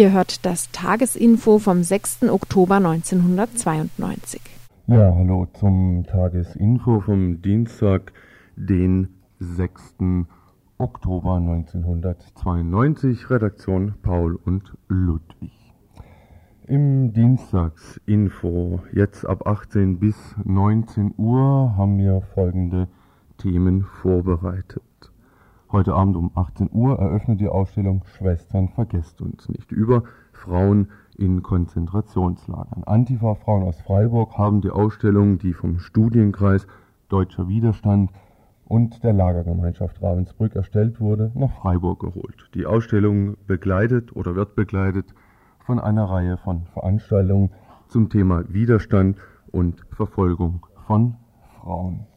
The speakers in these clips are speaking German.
Ihr hört das Tagesinfo vom 6. Oktober 1992. Ja, hallo zum Tagesinfo vom Dienstag, den 6. Oktober 1992. Redaktion Paul und Ludwig. Im Dienstagsinfo, jetzt ab 18 bis 19 Uhr, haben wir folgende Themen vorbereitet. Heute Abend um 18 Uhr eröffnet die Ausstellung Schwestern vergesst uns nicht über Frauen in Konzentrationslagern. Antifa-Frauen aus Freiburg haben die Ausstellung, die vom Studienkreis Deutscher Widerstand und der Lagergemeinschaft Ravensbrück erstellt wurde, nach Freiburg geholt. Die Ausstellung begleitet oder wird begleitet von einer Reihe von Veranstaltungen zum Thema Widerstand und Verfolgung von Frauen.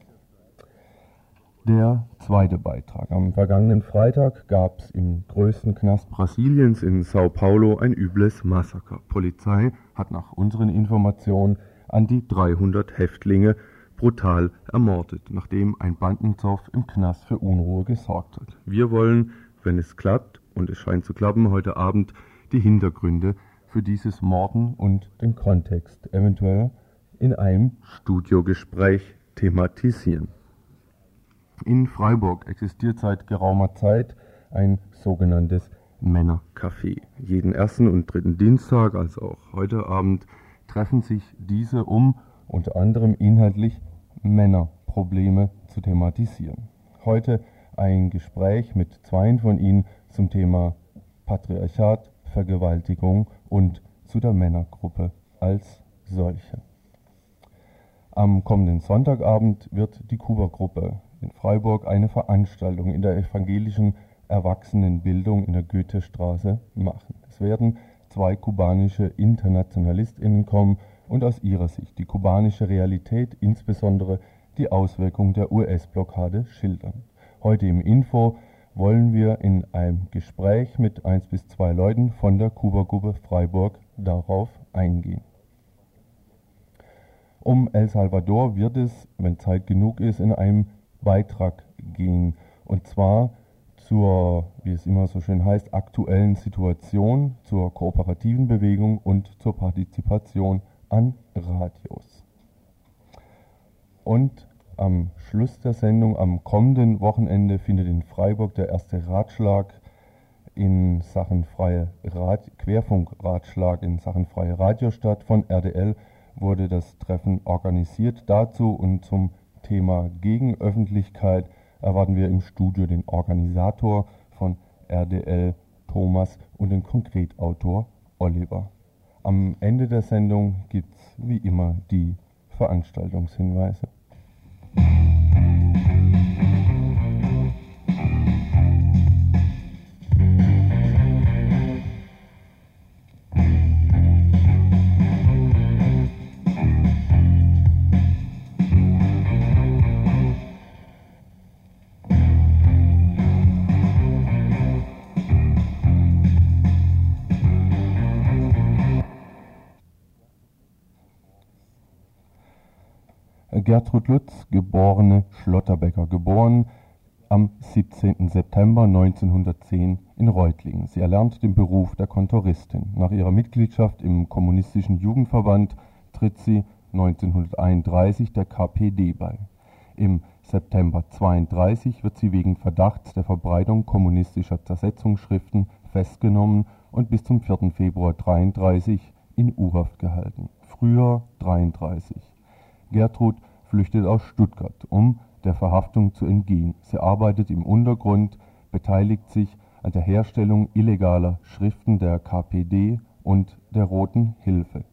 Der zweite Beitrag. Am vergangenen Freitag gab es im größten Knast Brasiliens in Sao Paulo ein übles Massaker. Polizei hat nach unseren Informationen an die 300 Häftlinge brutal ermordet, nachdem ein Bandenzoff im Knast für Unruhe gesorgt hat. Wir wollen, wenn es klappt, und es scheint zu klappen, heute Abend die Hintergründe für dieses Morden und den Kontext eventuell in einem Studiogespräch thematisieren. In Freiburg existiert seit geraumer Zeit ein sogenanntes Männercafé. Jeden ersten und dritten Dienstag, also auch heute Abend, treffen sich diese, um unter anderem inhaltlich Männerprobleme zu thematisieren. Heute ein Gespräch mit zweien von ihnen zum Thema Patriarchat, Vergewaltigung und zu der Männergruppe als solche. Am kommenden Sonntagabend wird die Kuba-Gruppe in Freiburg eine Veranstaltung in der evangelischen Erwachsenenbildung in der Goethestraße machen. Es werden zwei kubanische InternationalistInnen kommen und aus ihrer Sicht die kubanische Realität, insbesondere die Auswirkungen der US-Blockade schildern. Heute im Info wollen wir in einem Gespräch mit eins bis zwei Leuten von der Kuba-Gruppe Freiburg darauf eingehen. Um El Salvador wird es, wenn Zeit genug ist, in einem Beitrag gehen. Und zwar zur, wie es immer so schön heißt, aktuellen Situation, zur kooperativen Bewegung und zur Partizipation an Radios. Und am Schluss der Sendung, am kommenden Wochenende, findet in Freiburg der erste Ratschlag in Sachen freie Rad Querfunkratschlag in Sachen freie Radio statt. Von RDL wurde das Treffen organisiert. Dazu und zum Thema Gegenöffentlichkeit erwarten wir im Studio den Organisator von RDL Thomas und den Konkretautor Oliver. Am Ende der Sendung gibt es wie immer die Veranstaltungshinweise. Gertrud Lutz, geborene Schlotterbecker, geboren am 17. September 1910 in Reutlingen. Sie erlernt den Beruf der Kontoristin. Nach ihrer Mitgliedschaft im Kommunistischen Jugendverband tritt sie 1931 der KPD bei. Im September 32 wird sie wegen Verdachts der Verbreitung kommunistischer Zersetzungsschriften festgenommen und bis zum 4. Februar 33 in U-Haft gehalten. Früher 33. Gertrud flüchtet aus Stuttgart, um der Verhaftung zu entgehen. Sie arbeitet im Untergrund, beteiligt sich an der Herstellung illegaler Schriften der KPD und der Roten Hilfe.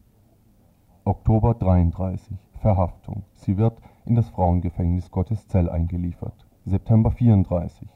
Oktober 33 Verhaftung. Sie wird in das Frauengefängnis Gotteszell eingeliefert. September 34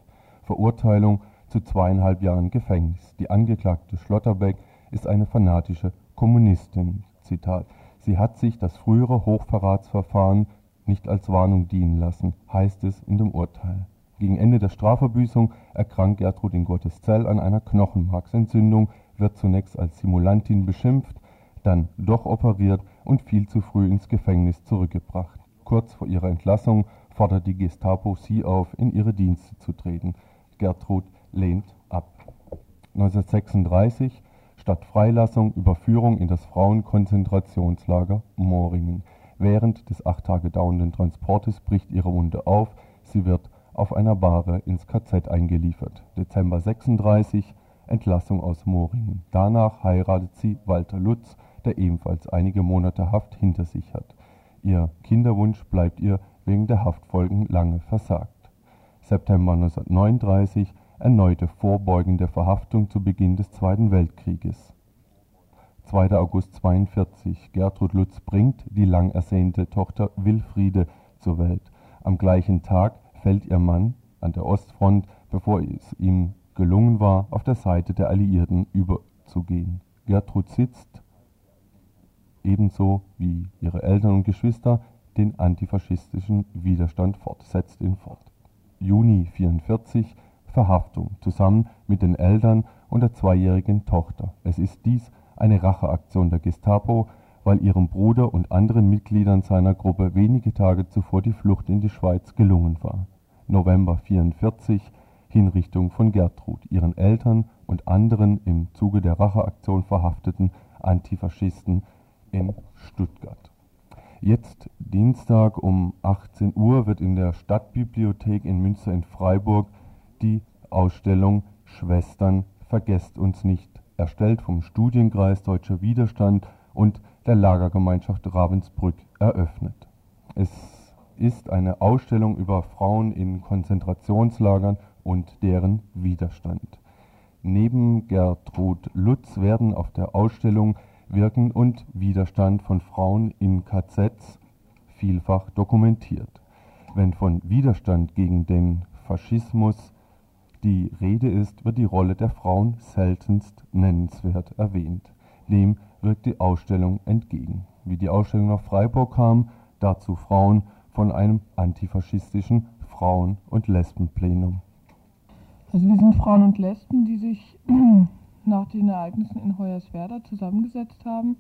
Verurteilung zu zweieinhalb Jahren Gefängnis. Die Angeklagte Schlotterbeck ist eine fanatische Kommunistin. Zitat. Sie hat sich das frühere Hochverratsverfahren nicht als Warnung dienen lassen, heißt es in dem Urteil. Gegen Ende der Strafverbüßung erkrankt Gertrud in Gotteszell an einer Knochenmarksentzündung, wird zunächst als Simulantin beschimpft, dann doch operiert und viel zu früh ins Gefängnis zurückgebracht. Kurz vor ihrer Entlassung fordert die Gestapo sie auf, in ihre Dienste zu treten. Gertrud lehnt ab. 1936 statt Freilassung Überführung in das Frauenkonzentrationslager Moringen. Während des acht Tage dauernden Transportes bricht ihre Wunde auf, sie wird auf einer Bahre ins KZ eingeliefert. Dezember 36 Entlassung aus Moringen. Danach heiratet sie Walter Lutz, der ebenfalls einige Monate Haft hinter sich hat. Ihr Kinderwunsch bleibt ihr wegen der Haftfolgen lange versagt. September 1939 erneute vorbeugende Verhaftung zu Beginn des Zweiten Weltkrieges. 2. August 42 Gertrud Lutz bringt die lang ersehnte Tochter Wilfriede zur Welt. Am gleichen Tag fällt ihr Mann an der Ostfront, bevor es ihm gelungen war, auf der Seite der Alliierten überzugehen. Gertrud sitzt, ebenso wie ihre Eltern und Geschwister, den antifaschistischen Widerstand fort, setzt ihn fort. Juni 44 Verhaftung, zusammen mit den Eltern und der zweijährigen Tochter. Es ist dies eine Racheaktion der Gestapo, weil ihrem Bruder und anderen Mitgliedern seiner Gruppe wenige Tage zuvor die Flucht in die Schweiz gelungen war. November 44 Hinrichtung von Gertrud, ihren Eltern und anderen im Zuge der Racheaktion verhafteten Antifaschisten in Stuttgart. Jetzt Dienstag um 18 Uhr wird in der Stadtbibliothek in Münster in Freiburg die Ausstellung Schwestern vergesst uns nicht, erstellt vom Studienkreis Deutscher Widerstand und der Lagergemeinschaft Ravensbrück eröffnet. Es ist eine Ausstellung über Frauen in Konzentrationslagern und deren Widerstand. Neben Gertrud Lutz werden auf der Ausstellung Wirken und Widerstand von Frauen in KZs vielfach dokumentiert. Wenn von Widerstand gegen den Faschismus die Rede ist, wird die Rolle der Frauen seltenst nennenswert erwähnt. Dem wirkt die Ausstellung entgegen. Wie die Ausstellung nach Freiburg kam, dazu Frauen von einem antifaschistischen Frauen- und Lesbenplenum. Also wir sind Frauen und Lesben, die sich nach den Ereignissen in Hoyerswerda zusammengesetzt haben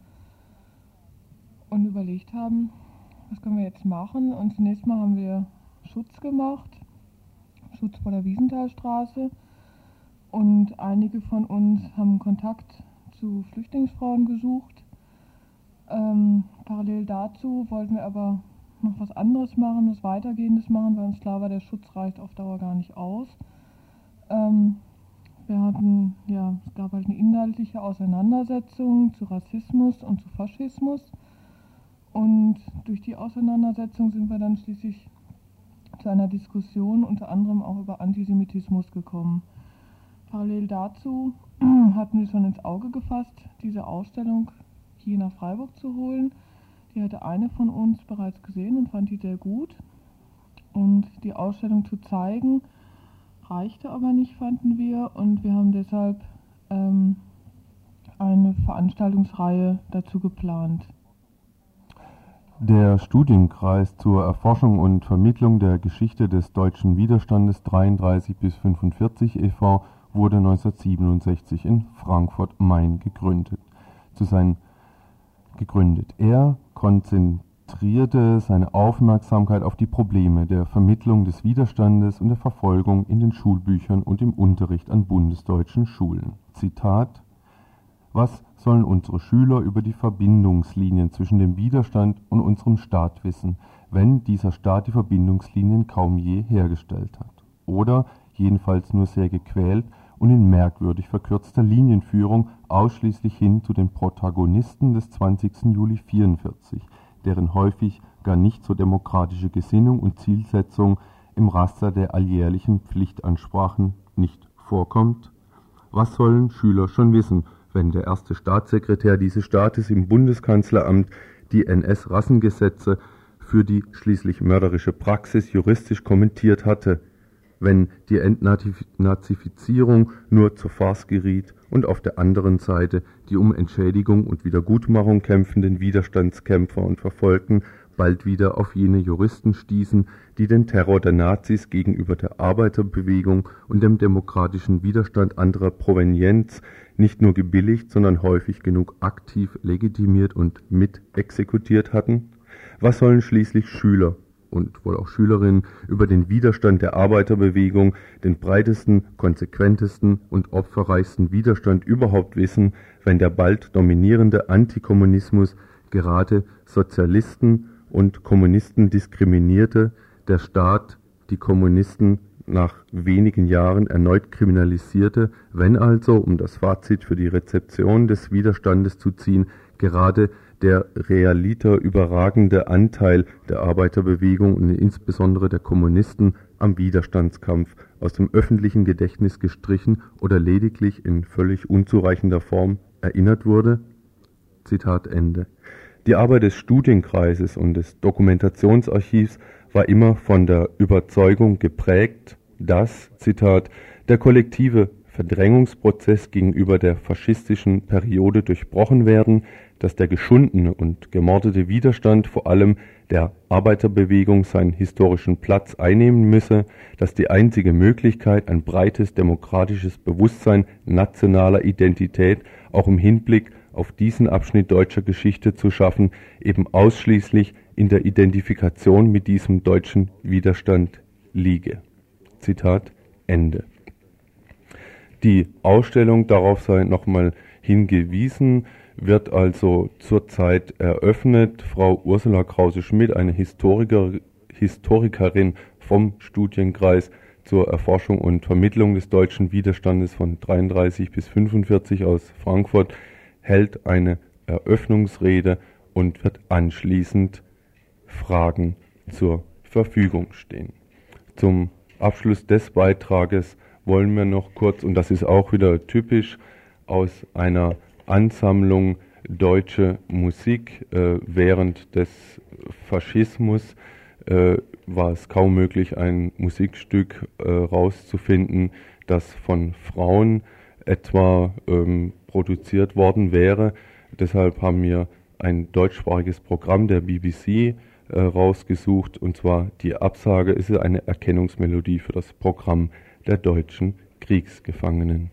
und überlegt haben, was können wir jetzt machen. Und zunächst mal haben wir Schutz gemacht Schutz vor der Wiesenthalstraße. Und einige von uns haben Kontakt zu Flüchtlingsfrauen gesucht. Ähm, parallel dazu wollten wir aber noch was anderes machen, was weitergehendes machen, weil uns klar war, der Schutz reicht auf Dauer gar nicht aus. Ähm, wir hatten, ja, es gab halt eine inhaltliche Auseinandersetzung zu Rassismus und zu Faschismus. Und durch die Auseinandersetzung sind wir dann schließlich zu einer Diskussion unter anderem auch über Antisemitismus gekommen. Parallel dazu hatten wir schon ins Auge gefasst, diese Ausstellung hier nach Freiburg zu holen. Die hatte eine von uns bereits gesehen und fand die sehr gut. Und die Ausstellung zu zeigen, reichte aber nicht, fanden wir. Und wir haben deshalb ähm, eine Veranstaltungsreihe dazu geplant. Der Studienkreis zur Erforschung und Vermittlung der Geschichte des deutschen Widerstandes 33 bis 45 e.V. wurde 1967 in Frankfurt-Main gegründet. Zu sein gegründet. Er konzentrierte seine Aufmerksamkeit auf die Probleme der Vermittlung des Widerstandes und der Verfolgung in den Schulbüchern und im Unterricht an bundesdeutschen Schulen. Zitat Was sollen unsere Schüler über die Verbindungslinien zwischen dem Widerstand und unserem Staat wissen, wenn dieser Staat die Verbindungslinien kaum je hergestellt hat. Oder jedenfalls nur sehr gequält und in merkwürdig verkürzter Linienführung ausschließlich hin zu den Protagonisten des 20. Juli 44, deren häufig gar nicht so demokratische Gesinnung und Zielsetzung im Raster der alljährlichen Pflichtansprachen nicht vorkommt? Was sollen Schüler schon wissen wenn der erste Staatssekretär dieses Staates im Bundeskanzleramt die NS-Rassengesetze für die schließlich mörderische Praxis juristisch kommentiert hatte, wenn die Entnazifizierung nur zur Farce geriet und auf der anderen Seite die um Entschädigung und Wiedergutmachung kämpfenden Widerstandskämpfer und Verfolgten bald wieder auf jene Juristen stießen, die den Terror der Nazis gegenüber der Arbeiterbewegung und dem demokratischen Widerstand anderer Provenienz nicht nur gebilligt, sondern häufig genug aktiv legitimiert und mit exekutiert hatten? Was sollen schließlich Schüler und wohl auch Schülerinnen über den Widerstand der Arbeiterbewegung, den breitesten, konsequentesten und opferreichsten Widerstand überhaupt wissen, wenn der bald dominierende Antikommunismus gerade Sozialisten und Kommunisten diskriminierte, der Staat die Kommunisten nach wenigen Jahren erneut kriminalisierte, wenn also, um das Fazit für die Rezeption des Widerstandes zu ziehen, gerade der realiter überragende Anteil der Arbeiterbewegung und insbesondere der Kommunisten am Widerstandskampf aus dem öffentlichen Gedächtnis gestrichen oder lediglich in völlig unzureichender Form erinnert wurde? Zitat Ende. Die Arbeit des Studienkreises und des Dokumentationsarchivs war immer von der Überzeugung geprägt, dass, Zitat, der kollektive Verdrängungsprozess gegenüber der faschistischen Periode durchbrochen werden, dass der geschundene und gemordete Widerstand vor allem der Arbeiterbewegung seinen historischen Platz einnehmen müsse, dass die einzige Möglichkeit, ein breites demokratisches Bewusstsein nationaler Identität auch im Hinblick auf diesen Abschnitt deutscher Geschichte zu schaffen, eben ausschließlich in der Identifikation mit diesem deutschen Widerstand liege. Zitat Ende. Die Ausstellung, darauf sei nochmal hingewiesen, wird also zurzeit eröffnet. Frau Ursula Krause-Schmidt, eine Historiker, Historikerin vom Studienkreis zur Erforschung und Vermittlung des deutschen Widerstandes von 33 bis 45 aus Frankfurt, hält eine Eröffnungsrede und wird anschließend Fragen zur Verfügung stehen. Zum Abschluss des Beitrages wollen wir noch kurz, und das ist auch wieder typisch aus einer Ansammlung deutsche Musik äh, während des Faschismus äh, war es kaum möglich, ein Musikstück äh, rauszufinden, das von Frauen etwa ähm, produziert worden wäre. Deshalb haben wir ein deutschsprachiges Programm der BBC äh, rausgesucht und zwar die Absage ist eine Erkennungsmelodie für das Programm der deutschen Kriegsgefangenen.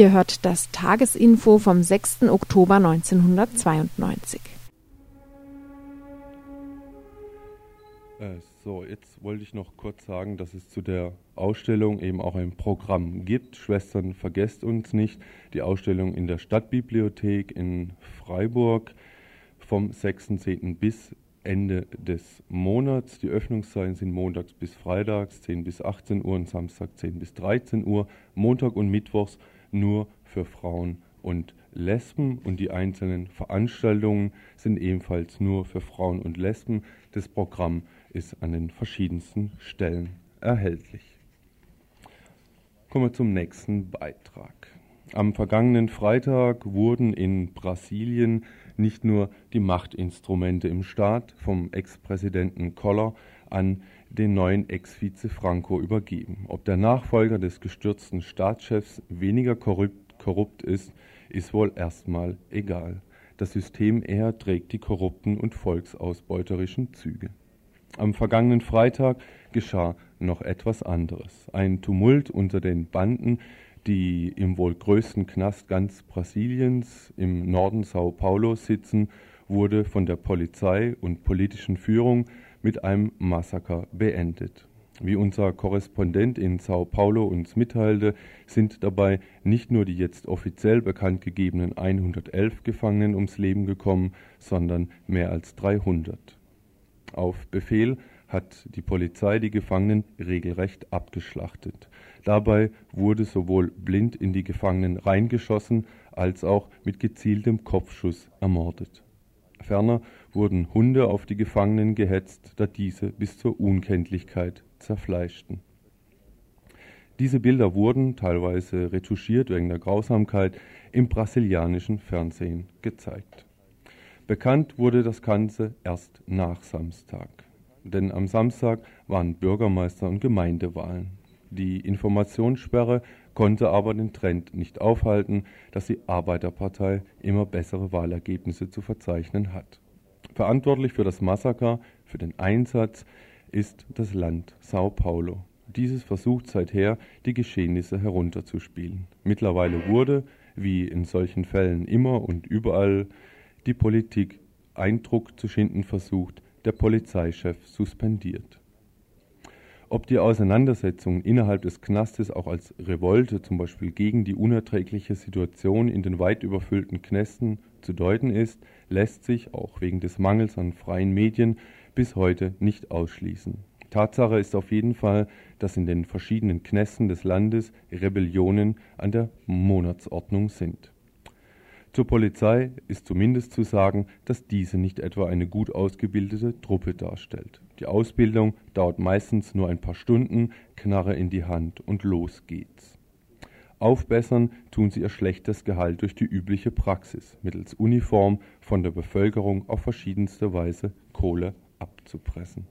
Ihr hört das Tagesinfo vom 6. Oktober 1992. Äh, so, jetzt wollte ich noch kurz sagen, dass es zu der Ausstellung eben auch ein Programm gibt. Schwestern, vergesst uns nicht. Die Ausstellung in der Stadtbibliothek in Freiburg vom 6.10. bis Ende des Monats. Die Öffnungszeiten sind montags bis freitags 10 bis 18 Uhr und Samstag 10 bis 13 Uhr. Montag und Mittwochs nur für Frauen und Lesben und die einzelnen Veranstaltungen sind ebenfalls nur für Frauen und Lesben. Das Programm ist an den verschiedensten Stellen erhältlich. Kommen wir zum nächsten Beitrag. Am vergangenen Freitag wurden in Brasilien nicht nur die Machtinstrumente im Staat vom Ex-Präsidenten Collor an den neuen Ex-Vize Franco übergeben. Ob der Nachfolger des gestürzten Staatschefs weniger korrupt, korrupt ist, ist wohl erstmal egal. Das System eher trägt die korrupten und volksausbeuterischen Züge. Am vergangenen Freitag geschah noch etwas anderes. Ein Tumult unter den Banden, die im wohl größten Knast ganz Brasiliens im Norden Sao Paulo sitzen, wurde von der Polizei und politischen Führung mit einem Massaker beendet. Wie unser Korrespondent in Sao Paulo uns mitteilte, sind dabei nicht nur die jetzt offiziell bekannt gegebenen 111 Gefangenen ums Leben gekommen, sondern mehr als 300. Auf Befehl hat die Polizei die Gefangenen regelrecht abgeschlachtet. Dabei wurde sowohl blind in die Gefangenen reingeschossen als auch mit gezieltem Kopfschuss ermordet. Ferner wurden Hunde auf die Gefangenen gehetzt, da diese bis zur Unkenntlichkeit zerfleischten. Diese Bilder wurden, teilweise retuschiert wegen der Grausamkeit, im brasilianischen Fernsehen gezeigt. Bekannt wurde das Ganze erst nach Samstag, denn am Samstag waren Bürgermeister- und Gemeindewahlen. Die Informationssperre konnte aber den Trend nicht aufhalten, dass die Arbeiterpartei immer bessere Wahlergebnisse zu verzeichnen hat. Verantwortlich für das Massaker, für den Einsatz ist das Land Sao Paulo. Dieses versucht seither, die Geschehnisse herunterzuspielen. Mittlerweile wurde, wie in solchen Fällen immer und überall, die Politik Eindruck zu schinden versucht, der Polizeichef suspendiert. Ob die Auseinandersetzung innerhalb des Knastes auch als Revolte, zum Beispiel gegen die unerträgliche Situation in den weit überfüllten Knästen, zu deuten ist, lässt sich, auch wegen des Mangels an freien Medien, bis heute nicht ausschließen. Tatsache ist auf jeden Fall, dass in den verschiedenen Knästen des Landes Rebellionen an der Monatsordnung sind. Zur Polizei ist zumindest zu sagen, dass diese nicht etwa eine gut ausgebildete Truppe darstellt. Die Ausbildung dauert meistens nur ein paar Stunden, Knarre in die Hand und los geht's. Aufbessern tun sie ihr schlechtes Gehalt durch die übliche Praxis, mittels Uniform von der Bevölkerung auf verschiedenste Weise Kohle abzupressen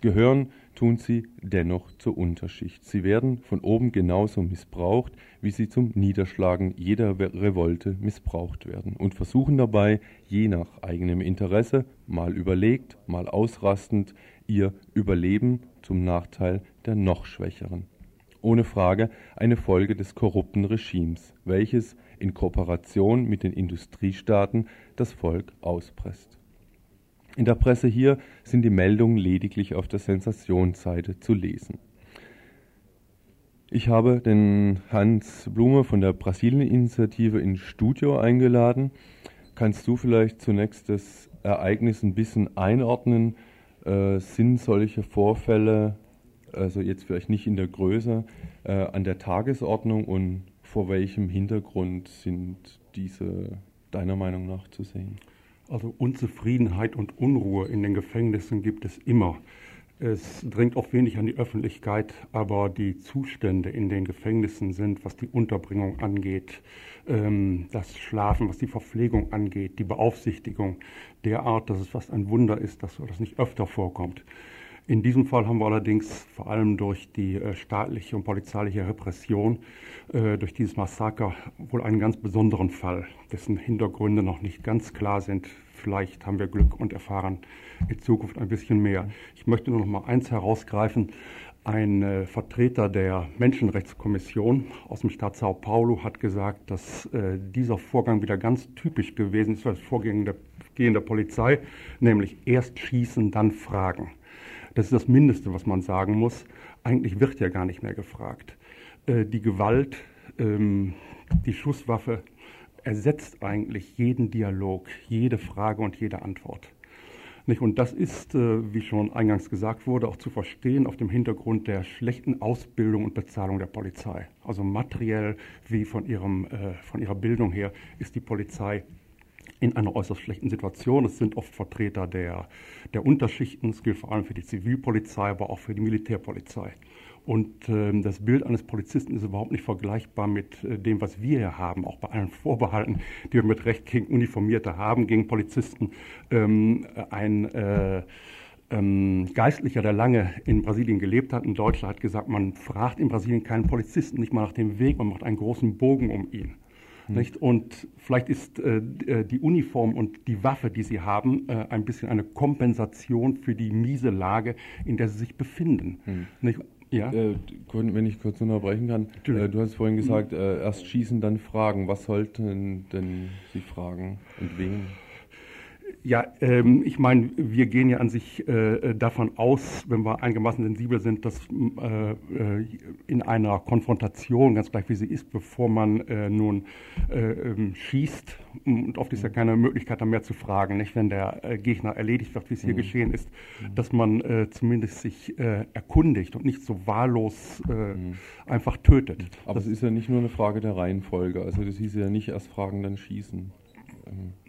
gehören tun sie dennoch zur Unterschicht. Sie werden von oben genauso missbraucht, wie sie zum Niederschlagen jeder Revolte missbraucht werden und versuchen dabei, je nach eigenem Interesse, mal überlegt, mal ausrastend, ihr Überleben zum Nachteil der noch Schwächeren. Ohne Frage eine Folge des korrupten Regimes, welches in Kooperation mit den Industriestaaten das Volk auspresst. In der Presse hier sind die Meldungen lediglich auf der Sensationsseite zu lesen. Ich habe den Hans Blume von der Brasilien-Initiative ins Studio eingeladen. Kannst du vielleicht zunächst das Ereignis ein bisschen einordnen? Äh, sind solche Vorfälle, also jetzt vielleicht nicht in der Größe, äh, an der Tagesordnung und vor welchem Hintergrund sind diese deiner Meinung nach zu sehen? Also Unzufriedenheit und Unruhe in den Gefängnissen gibt es immer. Es dringt auch wenig an die Öffentlichkeit, aber die Zustände in den Gefängnissen sind, was die Unterbringung angeht, ähm, das Schlafen, was die Verpflegung angeht, die Beaufsichtigung derart, dass es fast ein Wunder ist, dass das nicht öfter vorkommt. In diesem Fall haben wir allerdings vor allem durch die äh, staatliche und polizeiliche Repression, äh, durch dieses Massaker wohl einen ganz besonderen Fall, dessen Hintergründe noch nicht ganz klar sind. Vielleicht haben wir Glück und erfahren in Zukunft ein bisschen mehr. Ich möchte nur noch mal eins herausgreifen. Ein äh, Vertreter der Menschenrechtskommission aus dem Staat Sao Paulo hat gesagt, dass dieser Vorgang wieder ganz typisch gewesen ist für das Vorgehen der Polizei, nämlich erst schießen, dann fragen. Das ist das Mindeste, was man sagen muss. Eigentlich wird ja gar nicht mehr gefragt. Äh, die Gewalt, ähm, die Schusswaffe ersetzt eigentlich jeden Dialog, jede Frage und jede Antwort. Und das ist, äh, wie schon eingangs gesagt wurde, auch zu verstehen auf dem Hintergrund der schlechten Ausbildung und Bezahlung der Polizei. Also materiell wie von, ihrem, äh, von ihrer Bildung her ist die Polizei in einer äußerst schlechten Situation. Es sind oft Vertreter der, der Unterschichten, das gilt vor allem für die Zivilpolizei, aber auch für die Militärpolizei. Und äh, das Bild eines Polizisten ist überhaupt nicht vergleichbar mit äh, dem, was wir hier haben, auch bei allen Vorbehalten, die wir mit Recht gegen Uniformierte haben, gegen Polizisten. Ähm, ein äh, ähm, Geistlicher, der lange in Brasilien gelebt hat, in Deutschland, hat gesagt, man fragt in Brasilien keinen Polizisten nicht mal nach dem Weg, man macht einen großen Bogen um ihn. Mhm. Nicht? Und vielleicht ist äh, äh, die Uniform und die Waffe, die sie haben, äh, ein bisschen eine Kompensation für die miese Lage, in der sie sich befinden. Mhm. Nicht? Ja. Äh, wenn ich kurz unterbrechen kann, äh, du hast vorhin gesagt, äh, erst schießen, dann fragen. Was sollten denn Sie fragen und wen? Ja, ähm, ich meine, wir gehen ja an sich äh, davon aus, wenn wir einigermaßen sensibel sind, dass äh, äh, in einer Konfrontation, ganz gleich wie sie ist, bevor man äh, nun äh, ähm, schießt, und oft ist ja keine Möglichkeit, da mehr zu fragen, nicht, wenn der äh, Gegner erledigt wird, wie es hier mhm. geschehen ist, dass man zumindest sich erkundigt und nicht so wahllos mhm. einfach tötet. Aber es ist ja nicht nur eine Frage der Reihenfolge, also das hieß ja nicht erst fragen, dann schießen.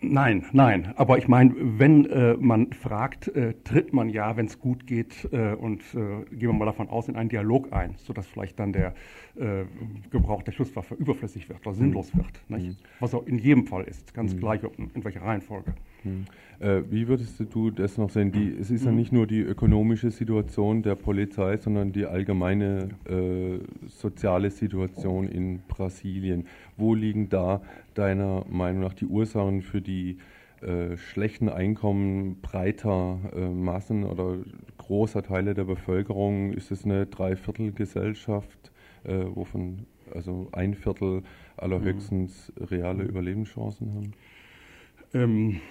Nein, nein. Aber ich meine, wenn äh, man fragt, äh, tritt man ja, wenn es gut geht, äh, und äh, gehen wir mal davon aus, in einen Dialog ein, sodass vielleicht dann der äh, Gebrauch der Schusswaffe überflüssig wird oder sinnlos mhm. wird. Mhm. Was auch in jedem Fall ist, ganz mhm. gleich in welcher Reihenfolge. Mhm. Äh, wie würdest du das noch sehen? Die, es ist ja mhm. nicht nur die ökonomische Situation der Polizei, sondern die allgemeine äh, soziale Situation in Brasilien. Wo liegen da deiner Meinung nach die Ursachen für die äh, schlechten Einkommen breiter äh, Massen oder großer Teile der Bevölkerung? Ist es eine Dreiviertelgesellschaft, äh, wovon also ein Viertel allerhöchstens reale Überlebenschancen haben? Ähm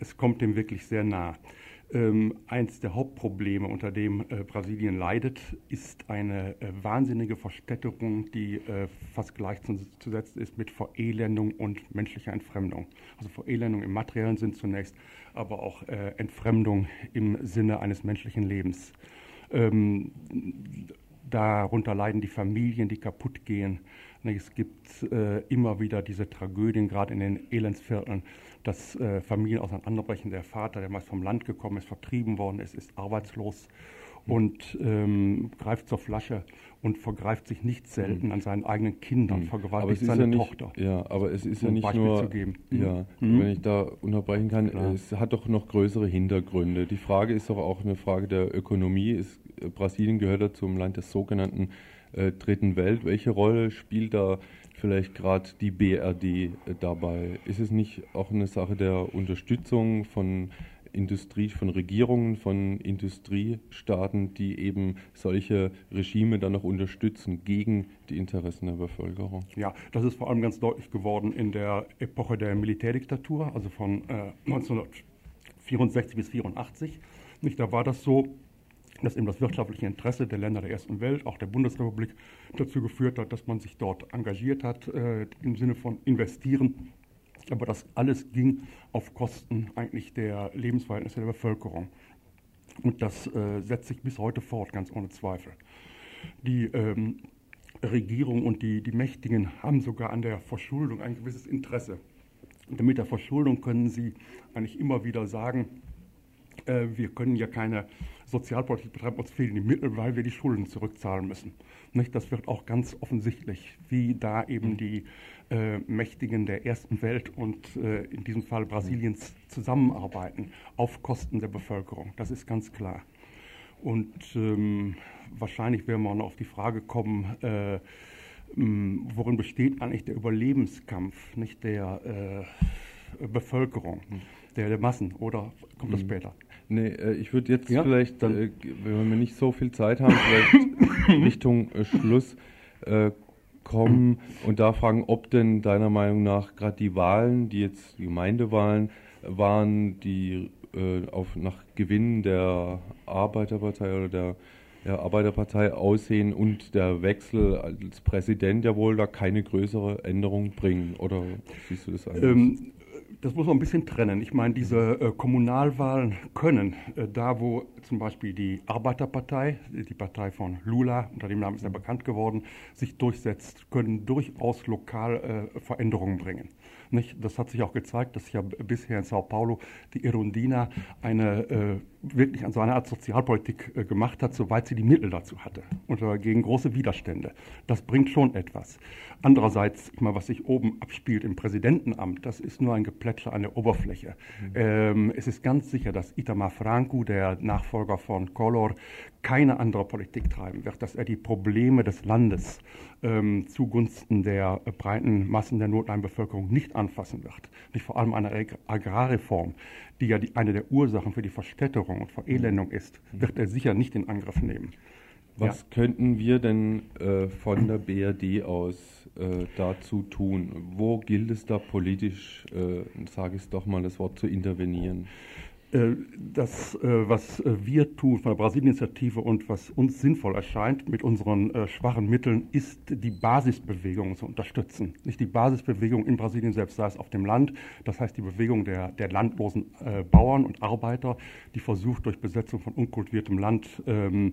es kommt dem wirklich sehr nah. Ähm, eins der Hauptprobleme, unter dem äh, Brasilien leidet, ist eine äh, wahnsinnige Verstädterung, die äh, fast gleichzusetzen ist mit Verelendung und menschlicher Entfremdung. Also Verelendung im materiellen Sinn zunächst, aber auch äh, Entfremdung im Sinne eines menschlichen Lebens. Ähm, darunter leiden die Familien, die kaputt gehen. Es gibt äh, immer wieder diese Tragödien, gerade in den Elendsvierteln, dass äh, Familien auseinanderbrechen. Der Vater, der meist vom Land gekommen ist, vertrieben worden ist, ist arbeitslos und ähm, greift zur Flasche und vergreift sich nicht selten mhm. an seinen eigenen Kindern, mhm. vergewaltigt seine ja nicht, Tochter. Ja, aber es ist um ja nicht Beispiel nur, ja, mhm. wenn ich da unterbrechen kann, Klar. es hat doch noch größere Hintergründe. Die Frage ist doch auch eine Frage der Ökonomie. Es, Brasilien gehört ja zum Land des sogenannten äh, Dritten Welt. Welche Rolle spielt da vielleicht gerade die BRD äh, dabei? Ist es nicht auch eine Sache der Unterstützung von Industrie, von Regierungen, von Industriestaaten, die eben solche Regime dann noch unterstützen gegen die Interessen der Bevölkerung? Ja, das ist vor allem ganz deutlich geworden in der Epoche der Militärdiktatur, also von äh, 1964 bis 1984. Nicht, da war das so, dass eben das wirtschaftliche Interesse der Länder der Ersten Welt, auch der Bundesrepublik, dazu geführt hat, dass man sich dort engagiert hat äh, im Sinne von investieren. Aber das alles ging auf Kosten eigentlich der Lebensverhältnisse der Bevölkerung. Und das äh, setzt sich bis heute fort, ganz ohne Zweifel. Die ähm, Regierung und die, die Mächtigen haben sogar an der Verschuldung ein gewisses Interesse. Und mit der Verschuldung können sie eigentlich immer wieder sagen, äh, wir können ja keine Sozialpolitik betreiben, uns fehlen die Mittel, weil wir die Schulden zurückzahlen müssen. Nicht? Das wird auch ganz offensichtlich, wie da eben die äh, Mächtigen der ersten Welt und äh, in diesem Fall Brasiliens zusammenarbeiten auf Kosten der Bevölkerung. Das ist ganz klar. Und ähm, wahrscheinlich werden wir noch auf die Frage kommen, äh, worin besteht eigentlich der Überlebenskampf nicht der äh, Bevölkerung, der, der Massen, oder kommt das mhm. später? Nee, äh, ich würde jetzt ja, vielleicht, äh, wenn wir nicht so viel Zeit haben, vielleicht Richtung äh, Schluss äh, kommen und da fragen, ob denn deiner Meinung nach gerade die Wahlen, die jetzt Gemeindewahlen waren, die äh, auf, nach Gewinn der Arbeiterpartei oder der, der Arbeiterpartei aussehen und der Wechsel als Präsident ja wohl da keine größere Änderung bringen. Oder siehst du das anders? Ähm, das muss man ein bisschen trennen. Ich meine, diese äh, Kommunalwahlen können, äh, da wo zum Beispiel die Arbeiterpartei, die Partei von Lula, unter dem Namen ist er bekannt geworden, sich durchsetzt, können durchaus lokal äh, Veränderungen bringen. Nicht? Das hat sich auch gezeigt, dass ja bisher in Sao Paulo die Irundina eine, äh, wirklich so eine Art Sozialpolitik äh, gemacht hat, soweit sie die Mittel dazu hatte und äh, gegen große Widerstände. Das bringt schon etwas. Andererseits, ich meine, was sich oben abspielt im Präsidentenamt, das ist nur ein Geplätscher an der Oberfläche. Mhm. Ähm, es ist ganz sicher, dass Itamar Franco, der Nachfolger von Collor, keine andere Politik treiben wird, dass er die Probleme des Landes ähm, zugunsten der breiten Massen der Noteinbevölkerung nicht anfassen wird. Nicht vor allem eine Agrarreform, die ja die, eine der Ursachen für die Verstädterung und Verelendung ist, wird er sicher nicht in Angriff nehmen. Was ja. könnten wir denn äh, von der BRD aus äh, dazu tun? Wo gilt es da politisch, äh, sage ich es doch mal, das Wort zu intervenieren? Äh, das, äh, was äh, wir tun von der Brasilien-Initiative und was uns sinnvoll erscheint mit unseren schwachen Mitteln, ist die Basisbewegung zu unterstützen. Nicht die Basisbewegung in Brasilien selbst, sei es auf dem Land, das heißt die Bewegung der, der landlosen Bauern und Arbeiter, die versucht durch Besetzung von unkultiviertem Land ähm, äh,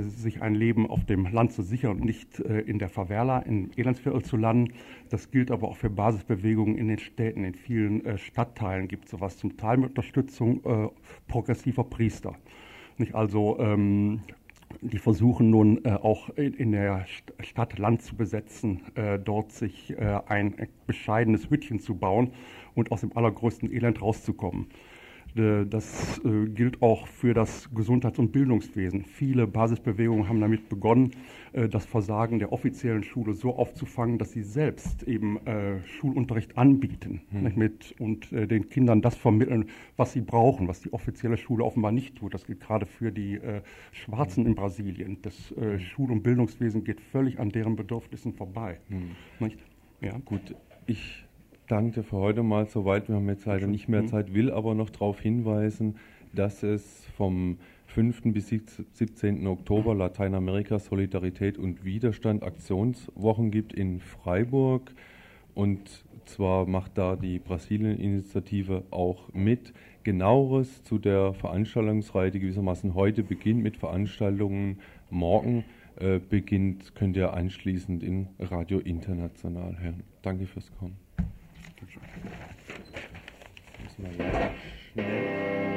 sich ein Leben auf dem Land zu sichern und nicht äh, in der Favela, im Elendsviertel zu landen. Das gilt aber auch für Basisbewegungen in den Städten. In vielen äh, Stadtteilen gibt es sowas, zum Teil mit Unterstützung äh, progressiver Priester. Nicht also ähm, die versuchen nun äh, auch in, in, der Stadt Land zu besetzen, äh, dort sich äh, ein bescheidenes Hütchen zu bauen und aus dem allergrößten Elend rauszukommen. Äh, das äh, gilt auch für das Gesundheits- und Bildungswesen. Viele Basisbewegungen haben damit begonnen, äh, das Versagen der offiziellen Schule so aufzufangen, dass sie selbst eben Schulunterricht anbieten mit, und den Kindern das vermitteln, was sie brauchen, was die offizielle Schule offenbar nicht tut. Das gilt gerade für die Schwarzen in Brasilien. Das Schul- und Bildungswesen geht völlig an deren Bedürfnissen vorbei. Mhm. Ja. Gut, ich danke für heute mal soweit. Wir haben jetzt leider nicht mehr mhm. Zeit, will aber noch darauf hinweisen, dass es vom 5. bis 17. Oktober Lateinamerika Solidarität und Widerstand Aktionswochen gibt in Freiburg. Und zwar macht da die Brasilien-Initiative auch mit. Genaueres zu der Veranstaltungsreihe, die gewissermaßen heute beginnt mit Veranstaltungen, morgen äh, beginnt, könnt ihr anschließend in Radio International hören. Danke fürs Kommen. Muss man schnell.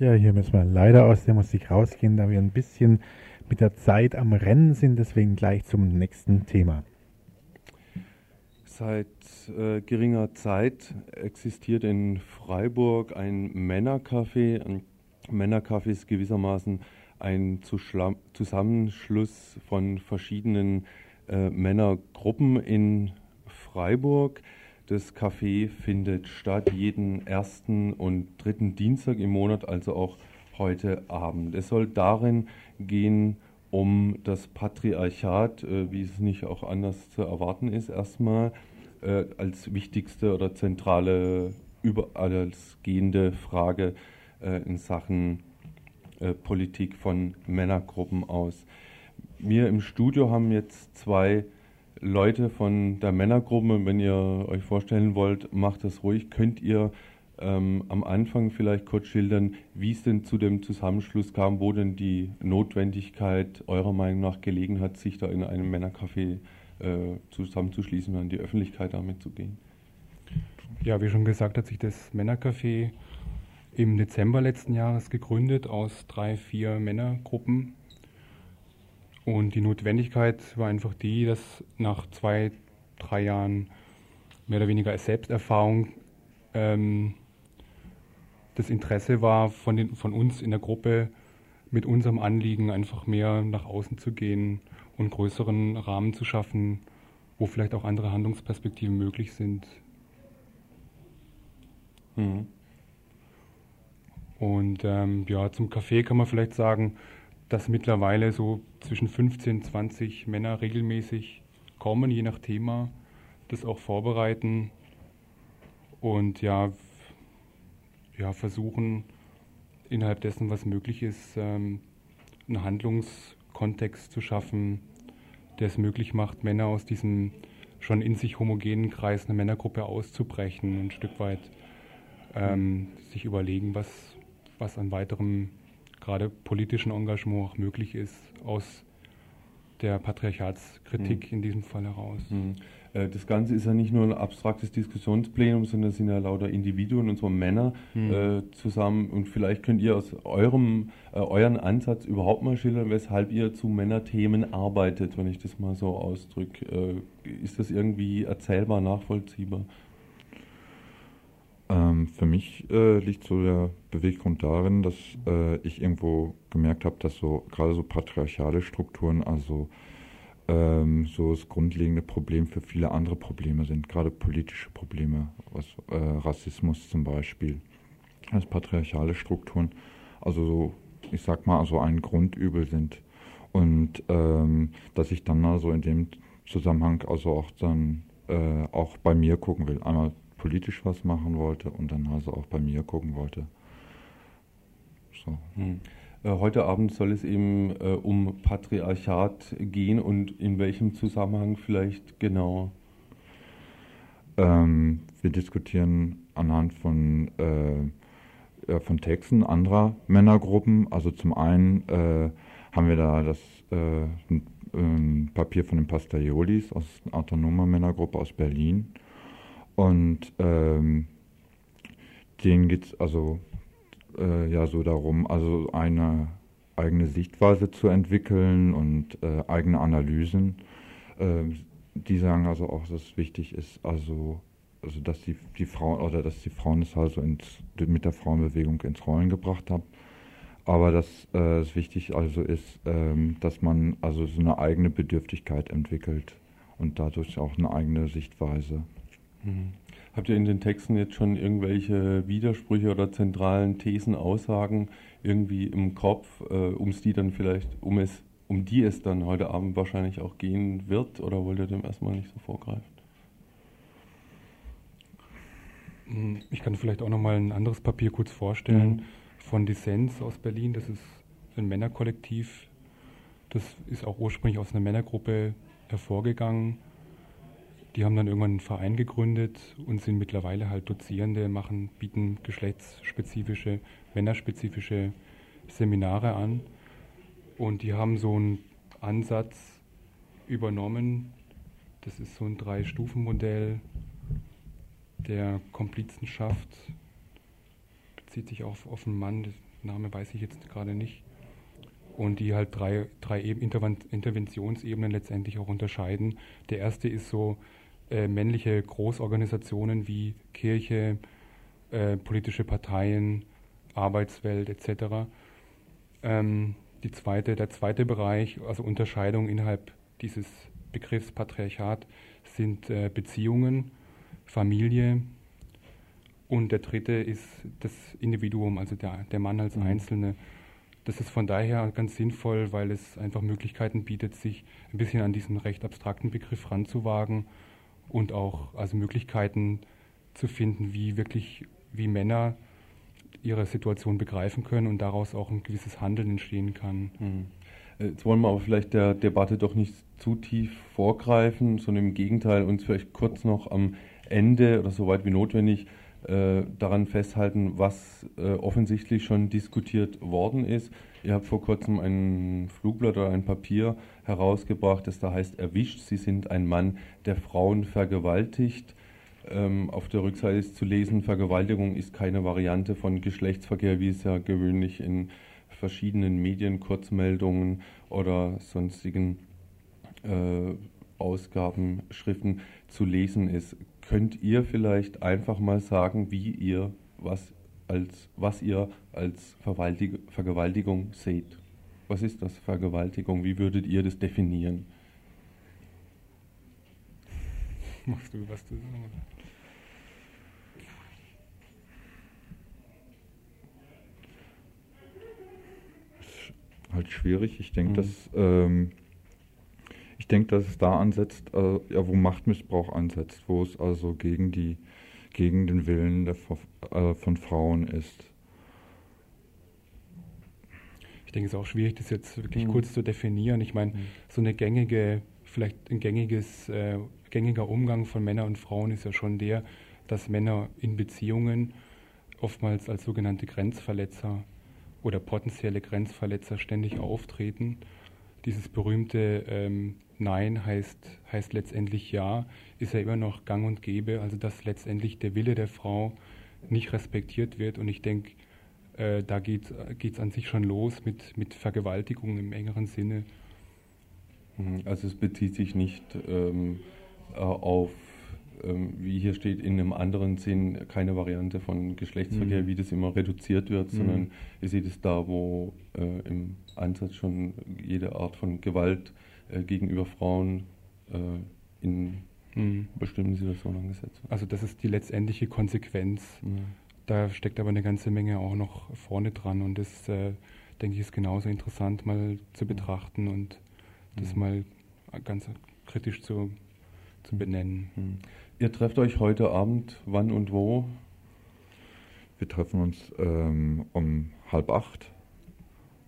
Ja, hier müssen wir leider aus der Musik rausgehen, da wir ein bisschen mit der Zeit am Rennen sind. Deswegen gleich zum nächsten Thema. Seit äh, geringer Zeit existiert in Freiburg ein Männercafé. Ein Männercafé ist gewissermaßen ein Zusammenschluss von verschiedenen äh, Männergruppen in Freiburg. Das Café findet statt jeden ersten und dritten Dienstag im Monat, also auch heute Abend. Es soll darin gehen um das Patriarchat, äh, wie es nicht auch anders zu erwarten ist, erstmal äh, als wichtigste oder zentrale, überall gehende Frage äh, in Sachen Politik von Männergruppen aus. Wir im Studio haben jetzt zwei Leute von der Männergruppe, wenn ihr euch vorstellen wollt, macht das ruhig. Könnt ihr ähm, am Anfang vielleicht kurz schildern, wie es denn zu dem Zusammenschluss kam, wo denn die Notwendigkeit eurer Meinung nach gelegen hat, sich da in einem Männercafé äh, zusammenzuschließen und an die Öffentlichkeit damit zu gehen? Ja, wie schon gesagt, hat sich das Männercafé im Dezember letzten Jahres gegründet aus drei, vier Männergruppen und die Notwendigkeit war einfach die, dass nach zwei, drei Jahren mehr oder weniger als Selbsterfahrung ähm, das Interesse war von, den, von uns in der Gruppe, mit unserem Anliegen einfach mehr nach außen zu gehen und größeren Rahmen zu schaffen, wo vielleicht auch andere Handlungsperspektiven möglich sind. Mhm. Und ähm, ja, zum Café kann man vielleicht sagen, dass mittlerweile so zwischen 15, 20 Männer regelmäßig kommen, je nach Thema, das auch vorbereiten und ja, ja versuchen, innerhalb dessen, was möglich ist, ähm, einen Handlungskontext zu schaffen, der es möglich macht, Männer aus diesem schon in sich homogenen Kreis einer Männergruppe auszubrechen ein Stück weit ähm, sich überlegen, was, was an weiterem gerade politischen Engagement auch möglich ist aus der Patriarchatskritik mhm. in diesem Fall heraus. Mhm. Äh, das Ganze ist ja nicht nur ein abstraktes Diskussionsplenum, sondern es sind ja lauter Individuen und zwar Männer mhm. äh, zusammen. Und vielleicht könnt ihr aus eurem, äh, euren Ansatz überhaupt mal schildern, weshalb ihr zu Männerthemen arbeitet, wenn ich das mal so ausdrücke. Äh, ist das irgendwie erzählbar, nachvollziehbar? Ähm, für mich äh, liegt so der Beweggrund darin, dass äh, ich irgendwo gemerkt habe, dass so gerade so patriarchale Strukturen, also ähm, so das grundlegende Problem für viele andere Probleme sind, gerade politische Probleme, was äh, Rassismus zum Beispiel, als patriarchale Strukturen, also so, ich sag mal, also ein Grundübel sind. Und ähm, dass ich dann also in dem Zusammenhang also auch dann äh, auch bei mir gucken will. Einmal politisch was machen wollte und dann also auch bei mir gucken wollte. So. Hm. Äh, heute Abend soll es eben äh, um Patriarchat gehen und in welchem Zusammenhang vielleicht genau? Ähm, wir diskutieren anhand von, äh, von Texten anderer Männergruppen. Also zum einen äh, haben wir da das äh, ein, ein Papier von den Pastaiolis aus autonomer Männergruppe aus Berlin. Und ähm, denen geht es also äh, ja so darum, also eine eigene Sichtweise zu entwickeln und äh, eigene Analysen. Äh, die sagen also auch, dass es wichtig ist, also, also dass die, die Frauen oder dass die Frauen es also ins, mit der Frauenbewegung ins Rollen gebracht haben. Aber dass äh, es wichtig also ist, ähm, dass man also so eine eigene Bedürftigkeit entwickelt und dadurch auch eine eigene Sichtweise. Mhm. Habt ihr in den Texten jetzt schon irgendwelche Widersprüche oder zentralen Thesen, Aussagen irgendwie im Kopf, äh, um die dann vielleicht, um es, um die es dann heute Abend wahrscheinlich auch gehen wird, oder wollt ihr dem erstmal nicht so vorgreifen? Hm, ich kann vielleicht auch nochmal ein anderes Papier kurz vorstellen mhm. von Dissens aus Berlin. Das ist ein Männerkollektiv. Das ist auch ursprünglich aus einer Männergruppe hervorgegangen die haben dann irgendwann einen Verein gegründet und sind mittlerweile halt Dozierende, machen, bieten geschlechtsspezifische, männerspezifische Seminare an. Und die haben so einen Ansatz übernommen. Das ist so ein Drei-Stufen-Modell der Komplizenschaft. Bezieht sich auch auf einen Mann, der Name weiß ich jetzt gerade nicht. Und die halt drei, drei Interventionsebenen letztendlich auch unterscheiden. Der erste ist so äh, männliche Großorganisationen wie Kirche, äh, politische Parteien, Arbeitswelt etc. Ähm, die zweite, der zweite Bereich, also Unterscheidung innerhalb dieses Begriffs Patriarchat, sind äh, Beziehungen, Familie und der dritte ist das Individuum, also der, der Mann als mhm. Einzelne. Das ist von daher ganz sinnvoll, weil es einfach Möglichkeiten bietet, sich ein bisschen an diesen recht abstrakten Begriff ranzuwagen und auch also Möglichkeiten zu finden, wie wirklich wie Männer ihre Situation begreifen können und daraus auch ein gewisses Handeln entstehen kann. Mhm. Jetzt wollen wir aber vielleicht der Debatte doch nicht zu tief vorgreifen, sondern im Gegenteil uns vielleicht kurz noch am Ende oder so weit wie notwendig äh, daran festhalten, was äh, offensichtlich schon diskutiert worden ist. Ihr habt vor kurzem ein Flugblatt oder ein Papier herausgebracht, das da heißt Erwischt, Sie sind ein Mann, der Frauen vergewaltigt. Ähm, auf der Rückseite ist zu lesen, Vergewaltigung ist keine Variante von Geschlechtsverkehr, wie es ja gewöhnlich in verschiedenen Medien, Kurzmeldungen oder sonstigen äh, Ausgaben, Schriften zu lesen ist. Könnt ihr vielleicht einfach mal sagen, wie ihr was als was ihr als Vergewaltigung seht? Was ist das Vergewaltigung? Wie würdet ihr das definieren? Machst du, was du halt schwierig. Ich denke, mhm. dass ähm, denke, dass es da ansetzt, äh, ja, wo Machtmissbrauch ansetzt, wo es also gegen die, gegen den Willen der, äh, von Frauen ist. Ich denke, es ist auch schwierig, das jetzt wirklich mhm. kurz zu definieren. Ich meine, mhm. so eine gängige, vielleicht ein gängiges, äh, gängiger Umgang von Männern und Frauen ist ja schon der, dass Männer in Beziehungen oftmals als sogenannte Grenzverletzer oder potenzielle Grenzverletzer ständig auftreten. Dieses berühmte ähm, Nein heißt, heißt letztendlich Ja, ist ja immer noch gang und gäbe, also dass letztendlich der Wille der Frau nicht respektiert wird. Und ich denke, äh, da geht es an sich schon los mit, mit Vergewaltigung im engeren Sinne. Mhm. Also es bezieht sich nicht ähm, äh, auf, ähm, wie hier steht, in einem anderen Sinn keine Variante von Geschlechtsverkehr, mhm. wie das immer reduziert wird, mhm. sondern ihr seht es da, wo äh, im Ansatz schon jede Art von Gewalt äh, gegenüber Frauen äh, in mhm. bestimmten Situationen angesetzt wird. Also das ist die letztendliche Konsequenz. Mhm. Da steckt aber eine ganze Menge auch noch vorne dran und das, äh, denke ich, ist genauso interessant mal zu betrachten und das mhm. mal ganz kritisch zu, zu benennen. Mhm. Ihr trefft euch heute Abend wann und wo? Wir treffen uns ähm, um halb acht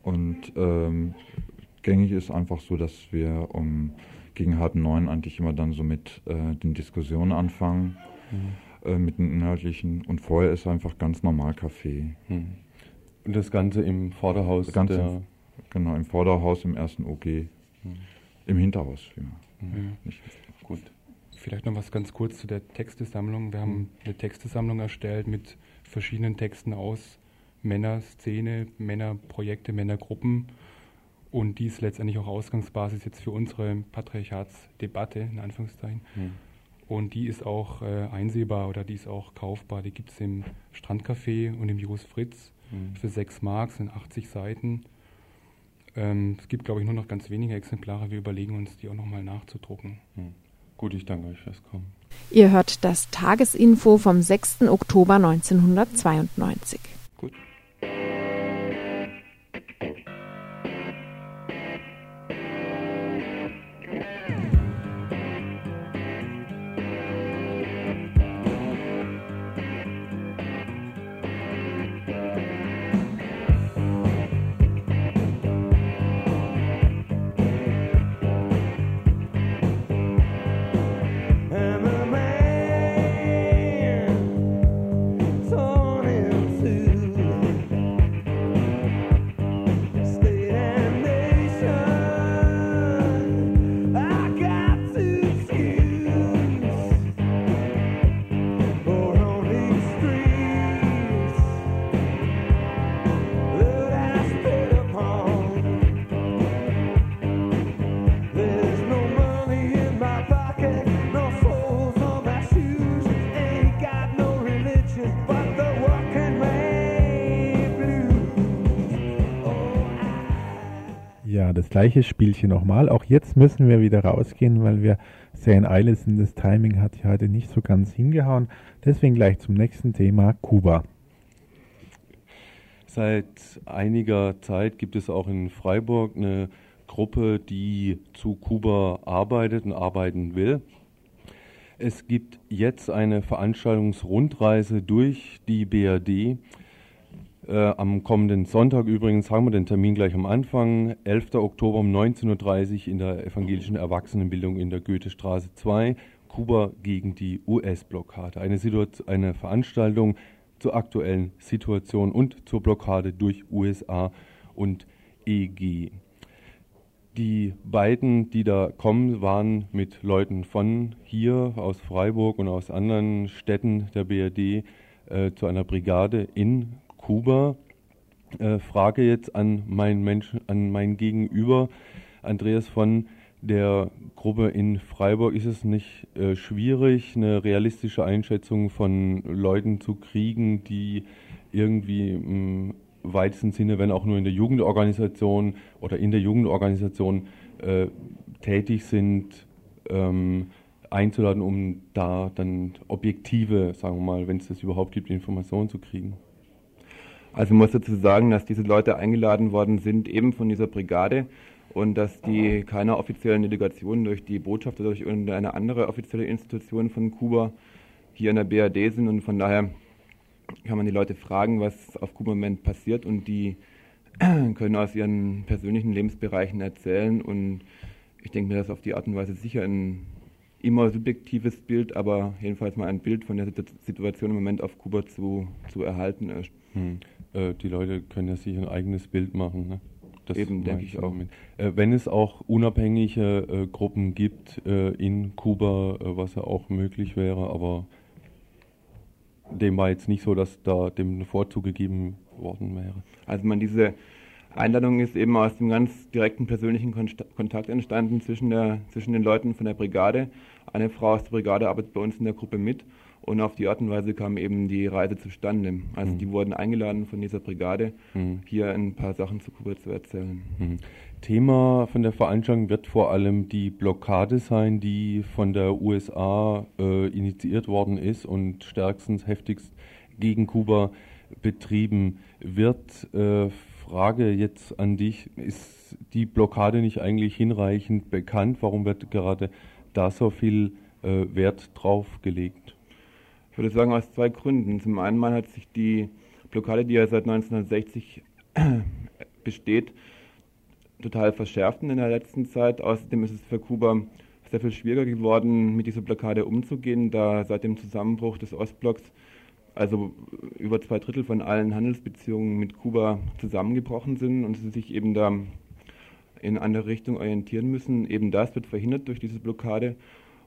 und ähm, gängig ist einfach so, dass wir um gegen halb neun eigentlich immer dann so mit äh, den Diskussionen anfangen, mhm. äh, mit den inhaltlichen. Und vorher ist einfach ganz normal Kaffee. Mhm. Und das Ganze im Vorderhaus? Das Ganze im, genau, im Vorderhaus, im ersten OG. Mhm. Im Hinterhaus. Ja. Mhm. Gut. Vielleicht noch was ganz kurz zu der Textesammlung. Wir haben mhm. eine Textesammlung erstellt mit verschiedenen Texten aus Männerszene, Männerprojekte, Männergruppen und dies letztendlich auch Ausgangsbasis jetzt für unsere Patriarchatsdebatte, in Anführungszeichen. Mhm. Und die ist auch äh, einsehbar oder die ist auch kaufbar. Die gibt es im Strandcafé und im Jus Fritz mhm. für 6 Mark, sind 80 Seiten. Ähm, es gibt, glaube ich, nur noch ganz wenige Exemplare. Wir überlegen uns, die auch nochmal nachzudrucken. Mhm. Gut, ich danke euch fürs Kommen. Ihr hört das Tagesinfo vom 6. Oktober 1992. Gut. Das gleiche Spielchen nochmal. Auch jetzt müssen wir wieder rausgehen, weil wir sehr in Eile sind. Das Timing hat hier heute nicht so ganz hingehauen. Deswegen gleich zum nächsten Thema, Kuba. Seit einiger Zeit gibt es auch in Freiburg eine Gruppe, die zu Kuba arbeitet und arbeiten will. Es gibt jetzt eine Veranstaltungsrundreise durch die BRD äh, am kommenden Sonntag übrigens haben wir den Termin gleich am Anfang, 11. Oktober um 19.30 Uhr in der evangelischen Erwachsenenbildung in der Goethestraße 2, Kuba gegen die US-Blockade. Eine, eine Veranstaltung zur aktuellen Situation und zur Blockade durch USA und EG. Die beiden, die da kommen, waren mit Leuten von hier aus Freiburg und aus anderen Städten der BRD äh, zu einer Brigade in Kuba. Äh, Frage jetzt an meinen Menschen, an mein Gegenüber, Andreas von der Gruppe in Freiburg. Ist es nicht äh, schwierig, eine realistische Einschätzung von Leuten zu kriegen, die irgendwie im weitesten Sinne, wenn auch nur in der Jugendorganisation oder in der Jugendorganisation äh, tätig sind, ähm, einzuladen, um da dann objektive, sagen wir mal, wenn es das überhaupt gibt, Informationen zu kriegen? Also muss dazu sagen, dass diese Leute eingeladen worden sind, eben von dieser Brigade und dass die keiner offiziellen Delegation durch die Botschaft oder durch irgendeine andere offizielle Institution von Kuba hier in der BRD sind und von daher kann man die Leute fragen, was auf Kuba im Moment passiert und die können aus ihren persönlichen Lebensbereichen erzählen und ich denke mir, dass auf die Art und Weise sicher ein immer subjektives Bild, aber jedenfalls mal ein Bild von der Situation im Moment auf Kuba zu, zu erhalten ist. Hm. Äh, die Leute können ja sich ein eigenes Bild machen. Ne? Das Eben, denke ich auch. Äh, wenn es auch unabhängige äh, Gruppen gibt äh, in Kuba, äh, was ja auch möglich wäre, aber dem war jetzt nicht so, dass da dem Vorzug gegeben worden wäre. Also man diese Einladung ist eben aus dem ganz direkten persönlichen Kontakt entstanden zwischen, der, zwischen den Leuten von der Brigade. Eine Frau aus der Brigade arbeitet bei uns in der Gruppe mit und auf die Art und Weise kam eben die Reise zustande. Also mhm. die wurden eingeladen von dieser Brigade, mhm. hier ein paar Sachen zu Kuba zu erzählen. Mhm. Thema von der Veranstaltung wird vor allem die Blockade sein, die von der USA äh, initiiert worden ist und stärkstens, heftigst gegen Kuba betrieben wird. Äh, Frage jetzt an dich, ist die Blockade nicht eigentlich hinreichend bekannt? Warum wird gerade da so viel äh, Wert drauf gelegt? Ich würde sagen aus zwei Gründen. Zum einen hat sich die Blockade, die ja seit 1960 besteht, total verschärft in der letzten Zeit. Außerdem ist es für Kuba sehr viel schwieriger geworden, mit dieser Blockade umzugehen, da seit dem Zusammenbruch des Ostblocks also über zwei Drittel von allen Handelsbeziehungen mit Kuba zusammengebrochen sind und sie sich eben da in andere Richtung orientieren müssen. Eben das wird verhindert durch diese Blockade.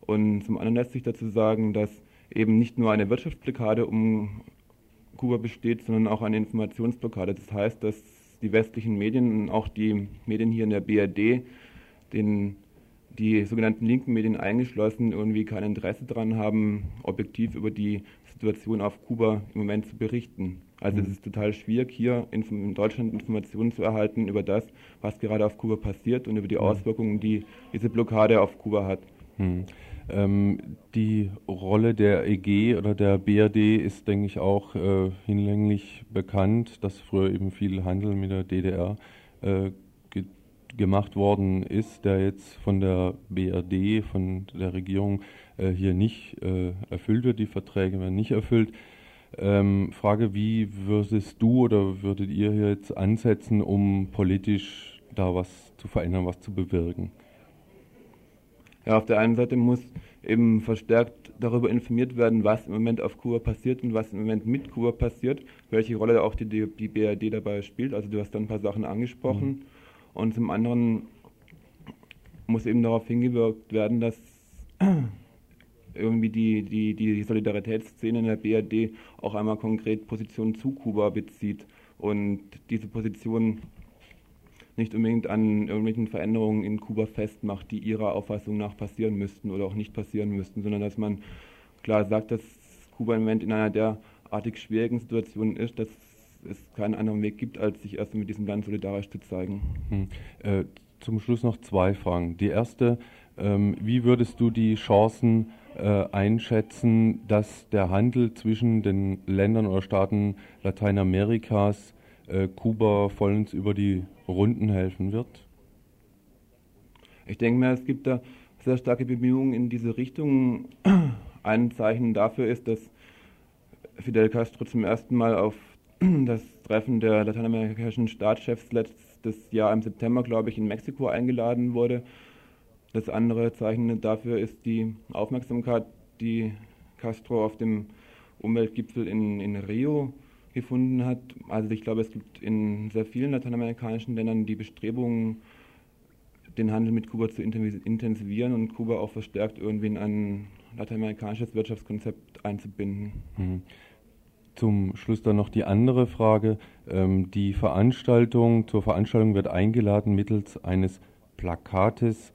Und zum anderen lässt sich dazu sagen, dass eben nicht nur eine Wirtschaftsblockade um Kuba besteht, sondern auch eine Informationsblockade. Das heißt, dass die westlichen Medien und auch die Medien hier in der BRD, den, die sogenannten linken Medien eingeschlossen, irgendwie kein Interesse daran haben, objektiv über die Situation auf Kuba im Moment zu berichten. Also mhm. es ist total schwierig, hier in, Deutschland Informationen zu erhalten über das, was gerade auf Kuba passiert und über die mhm. Auswirkungen, die diese Blockade auf Kuba hat. Mhm. Ähm, die Rolle der EG oder der BRD ist, denke ich, auch äh, hinlänglich bekannt, dass früher eben viel Handel mit der DDR äh, ge gemacht worden ist, der jetzt von der BRD, von der Regierung äh, hier nicht äh, erfüllt wird. Die Verträge werden nicht erfüllt. Ähm, Frage, wie würdest du oder würdet ihr hier jetzt ansetzen, um politisch da was zu verändern, was zu bewirken? Ja, auf der einen Seite muss eben verstärkt darüber informiert werden, was im Moment auf Kuba passiert und was im Moment mit Kuba passiert, welche Rolle auch die, die BRD dabei spielt. Also du hast da ein paar Sachen angesprochen. Mhm. Und zum anderen muss eben darauf hingewirkt werden, dass irgendwie die, die, die Solidaritätsszene in der BRD auch einmal konkret Positionen zu Kuba bezieht und diese Position nicht unbedingt an irgendwelchen Veränderungen in Kuba festmacht, die ihrer Auffassung nach passieren müssten oder auch nicht passieren müssten, sondern dass man klar sagt, dass Kuba im Moment in einer derartig schwierigen Situation ist, dass es keinen anderen Weg gibt, als sich erst mit diesem Land solidarisch zu zeigen. Hm. Äh, zum Schluss noch zwei Fragen. Die erste, ähm, wie würdest du die Chancen äh, einschätzen, dass der Handel zwischen den Ländern oder Staaten Lateinamerikas äh, Kuba vollends über die Runden helfen wird? Ich denke mal, es gibt da sehr starke Bemühungen in diese Richtung. Ein Zeichen dafür ist, dass Fidel Castro zum ersten Mal auf das Treffen der lateinamerikanischen Staatschefs letztes Jahr im September, glaube ich, in Mexiko eingeladen wurde. Das andere Zeichen dafür ist die Aufmerksamkeit, die Castro auf dem Umweltgipfel in, in Rio gefunden hat. Also ich glaube, es gibt in sehr vielen lateinamerikanischen Ländern die Bestrebungen, den Handel mit Kuba zu intensivieren und Kuba auch verstärkt irgendwie in ein lateinamerikanisches Wirtschaftskonzept einzubinden. Mhm. Zum Schluss dann noch die andere Frage. Ähm, die Veranstaltung, zur Veranstaltung wird eingeladen mittels eines Plakates,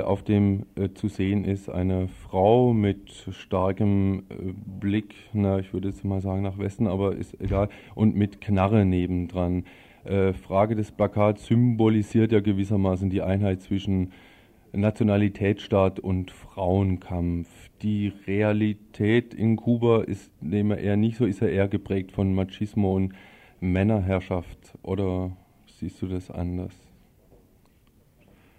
auf dem äh, zu sehen ist eine Frau mit starkem äh, Blick, na, ich würde jetzt mal sagen nach Westen, aber ist egal, und mit Knarre nebendran. Frage des Plakats symbolisiert ja gewissermaßen die Einheit zwischen Nationalitätsstaat und Frauenkampf. Die Realität in Kuba ist dem eher nicht so, ist er eher geprägt von Machismo und Männerherrschaft. Oder siehst du das anders?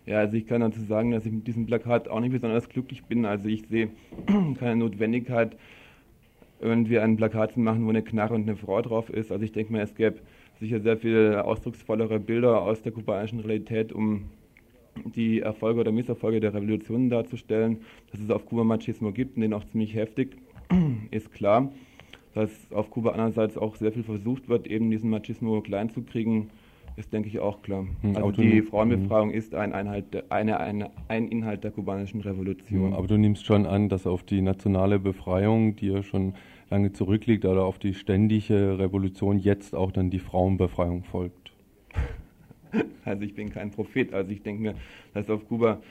Ja, also ich kann dazu sagen, dass ich mit diesem Plakat auch nicht besonders glücklich bin. Also ich sehe keine Notwendigkeit, irgendwie ein Plakat zu machen, wo eine Knarre und eine Frau drauf ist. Also ich denke mal, es gäbe sicher sehr viel ausdrucksvollere Bilder aus der kubanischen Realität, um die Erfolge oder Misserfolge der Revolution darzustellen. Dass es auf Kuba Machismo gibt und den auch ziemlich heftig, ist klar. dass auf Kuba andererseits auch sehr viel versucht wird, eben diesen Machismo klein zu kriegen, ist, denke ich, auch klar. Hm, also Autonom die Frauenbefreiung hm. ist ein, Einhalt, eine, eine, ein Inhalt der kubanischen Revolution. Hm, aber du nimmst schon an, dass auf die nationale Befreiung, die ja schon lange zurückliegt, oder auf die ständige Revolution jetzt auch dann die Frauenbefreiung folgt. Also ich bin kein Prophet. Also ich denke mir, dass auf Kuba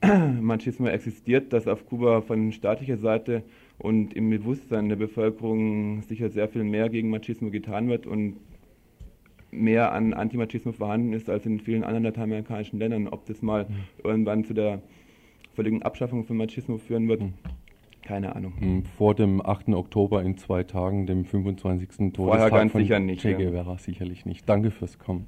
Machismo existiert, dass auf Kuba von staatlicher Seite und im Bewusstsein der Bevölkerung sicher sehr viel mehr gegen Machismo getan wird und mehr an Antimachismo vorhanden ist als in vielen anderen lateinamerikanischen Ländern. Ob das mal mhm. irgendwann zu der völligen Abschaffung von Machismo führen wird, mhm. keine Ahnung. Hm, vor dem 8. Oktober in zwei Tagen, dem 25. Todestag Vorher ganz von sicher nicht, Che Guevara, ja. sicherlich nicht. Danke fürs Kommen.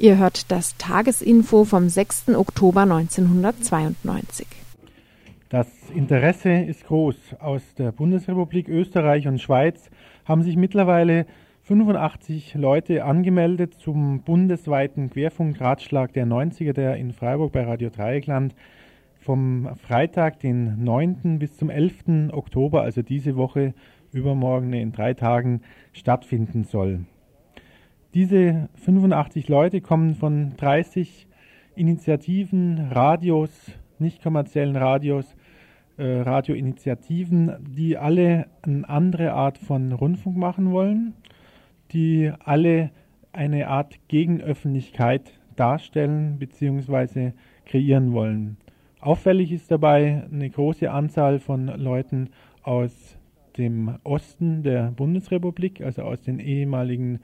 Ihr hört das Tagesinfo vom 6. Oktober 1992. Das Interesse ist groß. Aus der Bundesrepublik Österreich und Schweiz haben sich mittlerweile 85 Leute angemeldet zum bundesweiten Querfunkratschlag der 90er, der in Freiburg bei Radio Dreieckland vom Freitag, den 9. bis zum 11. Oktober, also diese Woche, übermorgen in drei Tagen, stattfinden soll. Diese 85 Leute kommen von 30 Initiativen, Radios, nicht kommerziellen Radios, äh, Radioinitiativen, die alle eine andere Art von Rundfunk machen wollen, die alle eine Art Gegenöffentlichkeit darstellen bzw. kreieren wollen. Auffällig ist dabei eine große Anzahl von Leuten aus dem Osten der Bundesrepublik, also aus den ehemaligen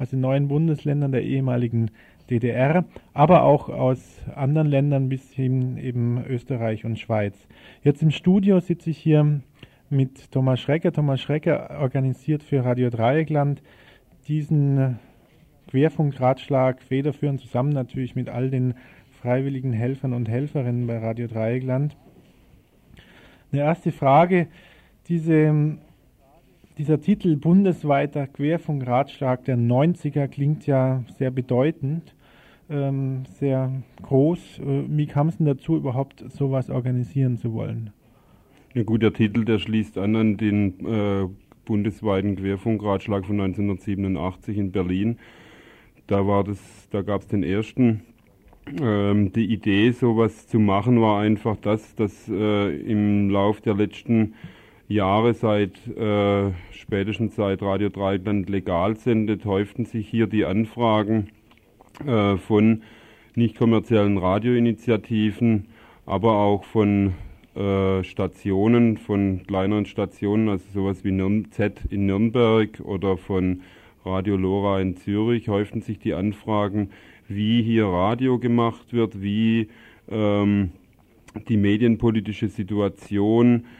aus den neuen Bundesländern der ehemaligen DDR, aber auch aus anderen Ländern bis hin eben Österreich und Schweiz. Jetzt im Studio sitze ich hier mit Thomas Schrecker. Thomas Schrecker organisiert für Radio Dreieckland diesen Querfunkratschlag federführend zusammen natürlich mit all den freiwilligen Helfern und Helferinnen bei Radio Dreieckland. Eine erste Frage, diese dieser Titel bundesweiter Querfunkratschlag der 90er klingt ja sehr bedeutend, ähm, sehr groß. Äh, wie kam es denn dazu, überhaupt sowas organisieren zu wollen? Ja gut, der Titel, der schließt an an den äh, bundesweiten Querfunkratschlag von 1987 in Berlin. Da da gab es den ersten. Ähm, die Idee, sowas zu machen, war einfach das, dass äh, im Lauf der letzten Jahre seit äh, spätestens seit Radio Dreieckland legal sendet, häuften sich hier die Anfragen äh, von nicht kommerziellen Radioinitiativen, aber auch von äh, Stationen, von kleineren Stationen, also sowas wie Nürn Z in Nürnberg oder von Radio Lora in Zürich, häuften sich die Anfragen, wie hier Radio gemacht wird, wie ähm, die medienpolitische Situation äh,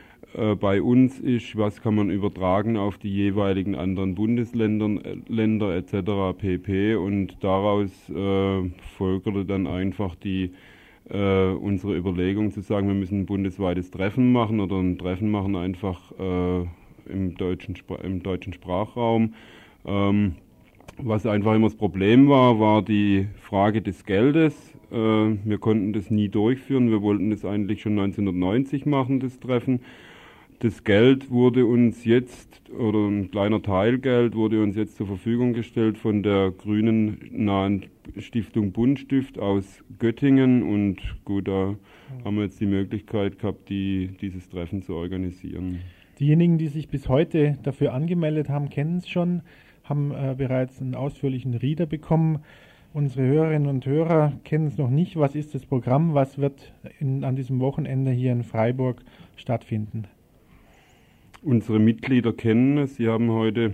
bei uns ist, was kann man übertragen auf die jeweiligen anderen Bundesländer äh, Länder etc. pp. Und daraus äh, folgerte dann einfach die äh, unsere Überlegung zu sagen, wir müssen ein bundesweites Treffen machen oder ein Treffen machen einfach äh, im, deutschen, im deutschen Sprachraum. Ähm, was einfach immer das Problem war, war die Frage des Geldes. Äh, wir konnten das nie durchführen. Wir wollten das eigentlich schon 1990 machen, das Treffen. Das Geld wurde uns jetzt, oder ein kleiner Teil Geld wurde uns jetzt zur Verfügung gestellt von der grünen nahen Stiftung Bundstift aus Göttingen. Und gut, da haben wir jetzt die Möglichkeit gehabt, die, dieses Treffen zu organisieren. Diejenigen, die sich bis heute dafür angemeldet haben, kennen es schon, haben äh, bereits einen ausführlichen Reader bekommen. Unsere Hörerinnen und Hörer kennen es noch nicht. Was ist das Programm? Was wird in, an diesem Wochenende hier in Freiburg stattfinden? Unsere Mitglieder kennen es. Sie haben heute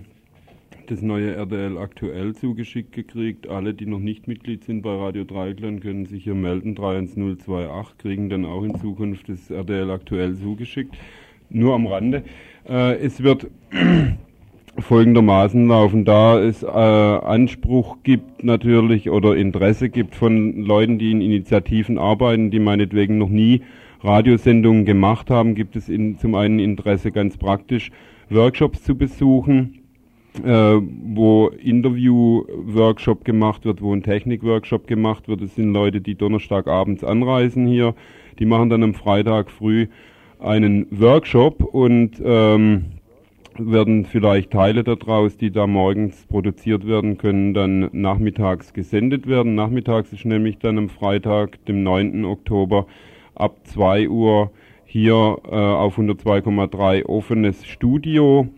das neue RDL aktuell zugeschickt gekriegt. Alle, die noch nicht Mitglied sind bei Radio Dreiklang, können sich hier melden. 31028 kriegen dann auch in Zukunft das RDL aktuell zugeschickt. Nur am Rande. Äh, es wird folgendermaßen laufen, da es äh, Anspruch gibt natürlich oder Interesse gibt von Leuten, die in Initiativen arbeiten, die meinetwegen noch nie Radiosendungen gemacht haben, gibt es in, zum einen Interesse ganz praktisch, Workshops zu besuchen, äh, wo Interview-Workshop gemacht wird, wo ein Technik-Workshop gemacht wird. Es sind Leute, die Donnerstagabends anreisen hier, die machen dann am Freitag früh einen Workshop und ähm, werden vielleicht Teile daraus, die da morgens produziert werden können, dann nachmittags gesendet werden. Nachmittags ist nämlich dann am Freitag, dem 9. Oktober, ab 2 Uhr hier äh, auf 102,3 offenes Studio,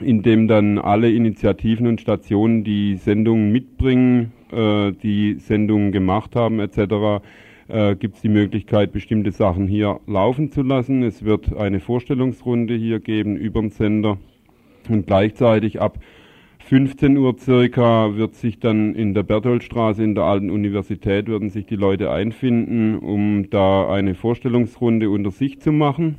in dem dann alle Initiativen und Stationen, die Sendungen mitbringen, äh, die Sendungen gemacht haben etc., äh, gibt es die Möglichkeit, bestimmte Sachen hier laufen zu lassen. Es wird eine Vorstellungsrunde hier geben über den Sender und gleichzeitig ab 15 Uhr circa wird sich dann in der Bertholdstraße in der Alten Universität würden sich die Leute einfinden, um da eine Vorstellungsrunde unter sich zu machen.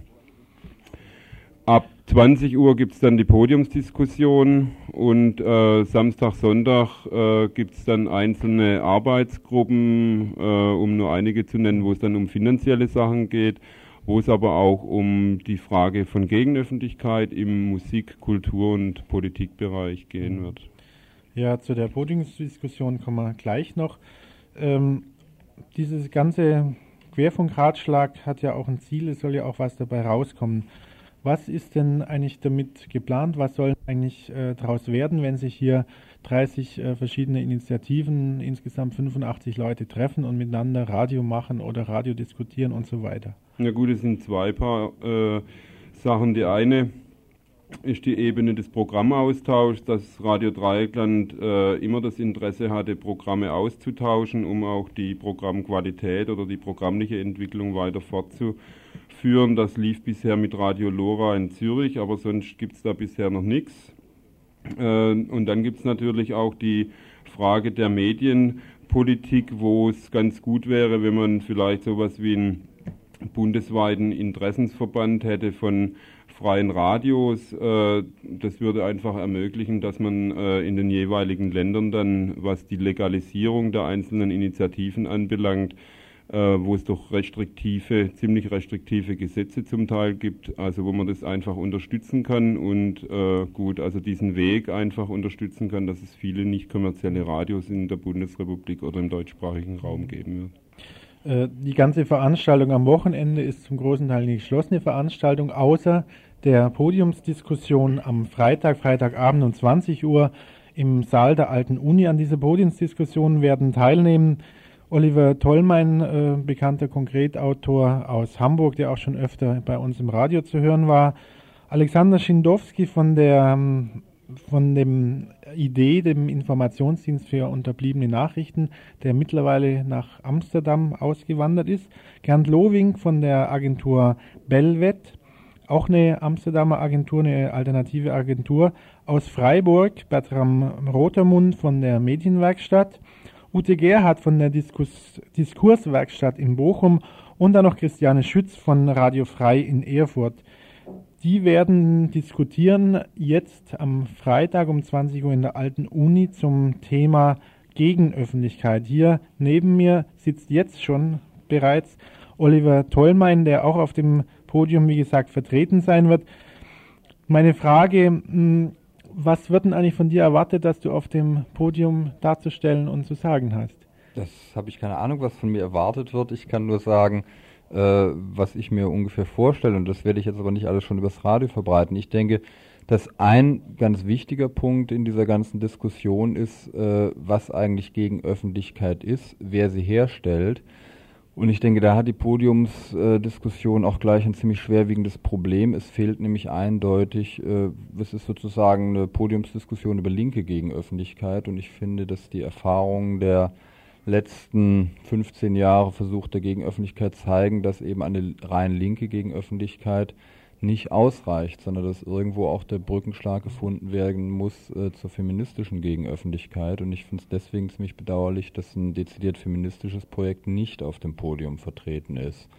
Ab 20 Uhr gibt es dann die Podiumsdiskussion und äh, Samstag, Sonntag äh, gibt es dann einzelne Arbeitsgruppen, äh, um nur einige zu nennen, wo es dann um finanzielle Sachen geht, wo es aber auch um die Frage von Gegenöffentlichkeit im Musik-, Kultur- und Politikbereich gehen wird. Ja, zu der Podiumsdiskussion kommen wir gleich noch. Ähm, dieses ganze Querfunkratschlag hat ja auch ein Ziel, es soll ja auch was dabei rauskommen. Was ist denn eigentlich damit geplant? Was soll eigentlich äh, daraus werden, wenn sich hier 30 äh, verschiedene Initiativen, insgesamt 85 Leute treffen und miteinander Radio machen oder Radio diskutieren und so weiter? Ja gut, es sind zwei Paar äh, Sachen. Die eine ist die Ebene des Programmaustauschs, dass Radio Dreieckland äh, immer das Interesse hatte, Programme auszutauschen, um auch die Programmqualität oder die programmliche Entwicklung weiter fortzuführen führen. Das lief bisher mit Radio Lora in Zürich, aber sonst gibt es da bisher noch nichts. Äh, und dann gibt es natürlich auch die Frage der Medienpolitik, wo es ganz gut wäre, wenn man vielleicht sowas wie einen bundesweiten Interessensverband hätte von freien Radios. Äh, das würde einfach ermöglichen, dass man äh, in den jeweiligen Ländern dann, was die Legalisierung der einzelnen Initiativen anbelangt, wo es doch restriktive, ziemlich restriktive Gesetze zum Teil gibt, also wo man das einfach unterstützen kann und äh, gut, also diesen Weg einfach unterstützen kann, dass es viele nicht kommerzielle Radios in der Bundesrepublik oder im deutschsprachigen Raum geben wird. Äh, die ganze Veranstaltung am Wochenende ist zum großen Teil eine geschlossene Veranstaltung, außer der Podiumsdiskussion am Freitag, Freitagabend um 20 Uhr im Saal der Alten Uni. An dieser Podiumsdiskussion werden teilnehmen Oliver Tollmein, äh, bekannter Konkretautor aus Hamburg, der auch schon öfter bei uns im Radio zu hören war. Alexander Schindowski von der ähm, von dem Idee, dem Informationsdienst für unterbliebene Nachrichten, der mittlerweile nach Amsterdam ausgewandert ist. Gerd Lowing von der Agentur Belvet, auch eine Amsterdamer Agentur, eine alternative Agentur aus Freiburg. Bertram Rotermund von der Medienwerkstatt. Ute Gerhardt von der Diskus Diskurswerkstatt in Bochum und dann noch Christiane Schütz von Radio Frei in Erfurt. Die werden diskutieren jetzt am Freitag um 20 Uhr in der alten Uni zum Thema Gegenöffentlichkeit. Hier neben mir sitzt jetzt schon bereits Oliver Tollmein, der auch auf dem Podium, wie gesagt, vertreten sein wird. Meine Frage, hm, was wird denn eigentlich von dir erwartet, dass du auf dem Podium darzustellen und zu sagen hast? Das habe ich keine Ahnung, was von mir erwartet wird. Ich kann nur sagen, äh, was ich mir ungefähr vorstelle. Und das werde ich jetzt aber nicht alles schon übers Radio verbreiten. Ich denke, dass ein ganz wichtiger Punkt in dieser ganzen Diskussion ist, äh, was eigentlich gegen Öffentlichkeit ist, wer sie herstellt und ich denke, da hat die Podiumsdiskussion auch gleich ein ziemlich schwerwiegendes Problem. Es fehlt nämlich eindeutig, äh, es ist sozusagen eine Podiumsdiskussion über Linke gegen Öffentlichkeit. Und ich finde, dass die Erfahrungen der letzten 15 Jahre Versuch der Gegenöffentlichkeit zeigen, dass eben eine rein linke Gegenöffentlichkeit nicht ausreicht, sondern dass irgendwo auch der Brückenschlag gefunden werden muss äh, zur feministischen Gegenöffentlichkeit. Und ich finde es deswegen ziemlich bedauerlich, dass ein dezidiert feministisches Projekt nicht auf dem Podium vertreten ist.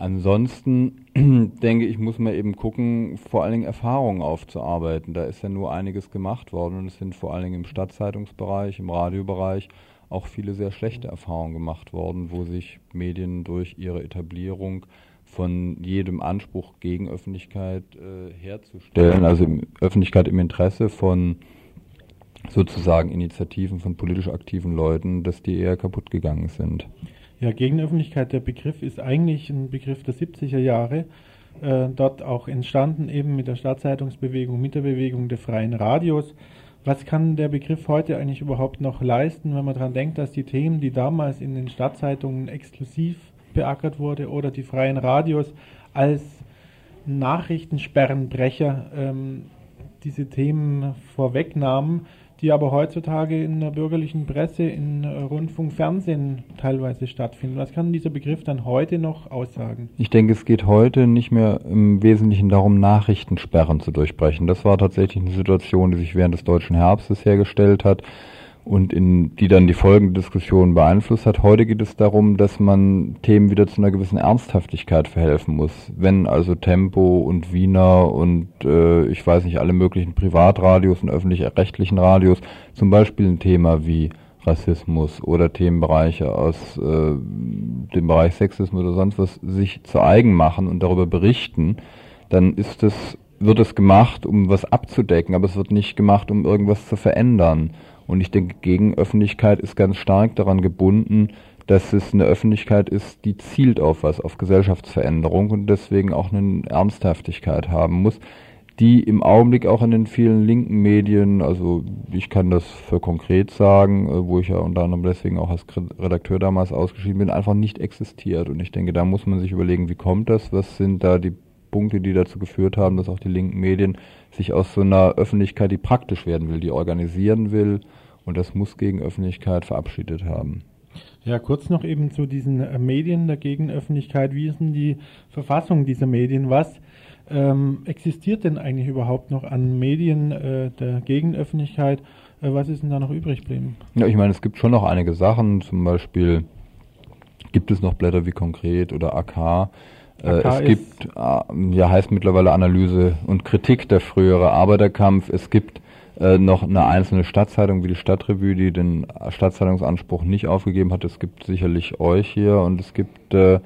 Ansonsten denke ich, muss man eben gucken, vor allen Dingen Erfahrungen aufzuarbeiten. Da ist ja nur einiges gemacht worden und es sind vor allen Dingen im Stadtzeitungsbereich, im Radiobereich auch viele sehr schlechte Erfahrungen gemacht worden, wo sich Medien durch ihre Etablierung von jedem Anspruch gegen Öffentlichkeit äh, herzustellen, also im, Öffentlichkeit im Interesse von sozusagen Initiativen von politisch aktiven Leuten, dass die eher kaputt gegangen sind. Ja, Gegenöffentlichkeit, der Begriff ist eigentlich ein Begriff der 70er Jahre, äh, dort auch entstanden eben mit der Stadtzeitungsbewegung, mit der Bewegung der freien Radios. Was kann der Begriff heute eigentlich überhaupt noch leisten, wenn man daran denkt, dass die Themen, die damals in den Stadtzeitungen exklusiv beackert wurde oder die freien Radios als Nachrichtensperrenbrecher ähm, diese Themen vorwegnahmen, die aber heutzutage in der bürgerlichen Presse, in Rundfunk, Fernsehen teilweise stattfinden. Was kann dieser Begriff dann heute noch aussagen? Ich denke, es geht heute nicht mehr im Wesentlichen darum, Nachrichtensperren zu durchbrechen. Das war tatsächlich eine Situation, die sich während des deutschen Herbstes hergestellt hat und in, die dann die folgende Diskussion beeinflusst hat. Heute geht es darum, dass man Themen wieder zu einer gewissen Ernsthaftigkeit verhelfen muss. Wenn also Tempo und Wiener und äh, ich weiß nicht, alle möglichen Privatradios und öffentlich-rechtlichen Radios zum Beispiel ein Thema wie Rassismus oder Themenbereiche aus äh, dem Bereich Sexismus oder sonst was sich zu eigen machen und darüber berichten, dann ist es, wird es gemacht, um was abzudecken, aber es wird nicht gemacht, um irgendwas zu verändern. Und ich denke, Gegenöffentlichkeit ist ganz stark daran gebunden, dass es eine Öffentlichkeit ist, die zielt auf was, auf Gesellschaftsveränderung und deswegen auch eine Ernsthaftigkeit haben muss, die im Augenblick auch in den vielen linken Medien, also ich kann das für konkret sagen, äh, wo ich ja unter anderem deswegen auch als Redakteur damals ausgeschieden bin, einfach nicht existiert. Und ich denke, da muss man sich überlegen, wie kommt das, was sind da die Punkte, die dazu geführt haben, dass auch die linken Medien sich aus so einer Öffentlichkeit, die praktisch werden will, die organisieren will, und das muss gegen Öffentlichkeit verabschiedet haben. Ja, kurz noch eben zu diesen äh, Medien der Gegenöffentlichkeit. Wie ist denn die Verfassung dieser Medien? Was ähm, existiert denn eigentlich überhaupt noch an Medien äh, der Gegenöffentlichkeit? Äh, was ist denn da noch übrig geblieben? Ja, ich meine, es gibt schon noch einige Sachen. Zum Beispiel gibt es noch Blätter wie Konkret oder AK. Äh, AK es gibt, äh, ja, heißt mittlerweile Analyse und Kritik der frühere Arbeiterkampf. Es gibt äh, noch eine einzelne Stadtzeitung wie die Stadtrevue, die den Stadtzeitungsanspruch nicht aufgegeben hat. Es gibt sicherlich euch hier und es gibt äh,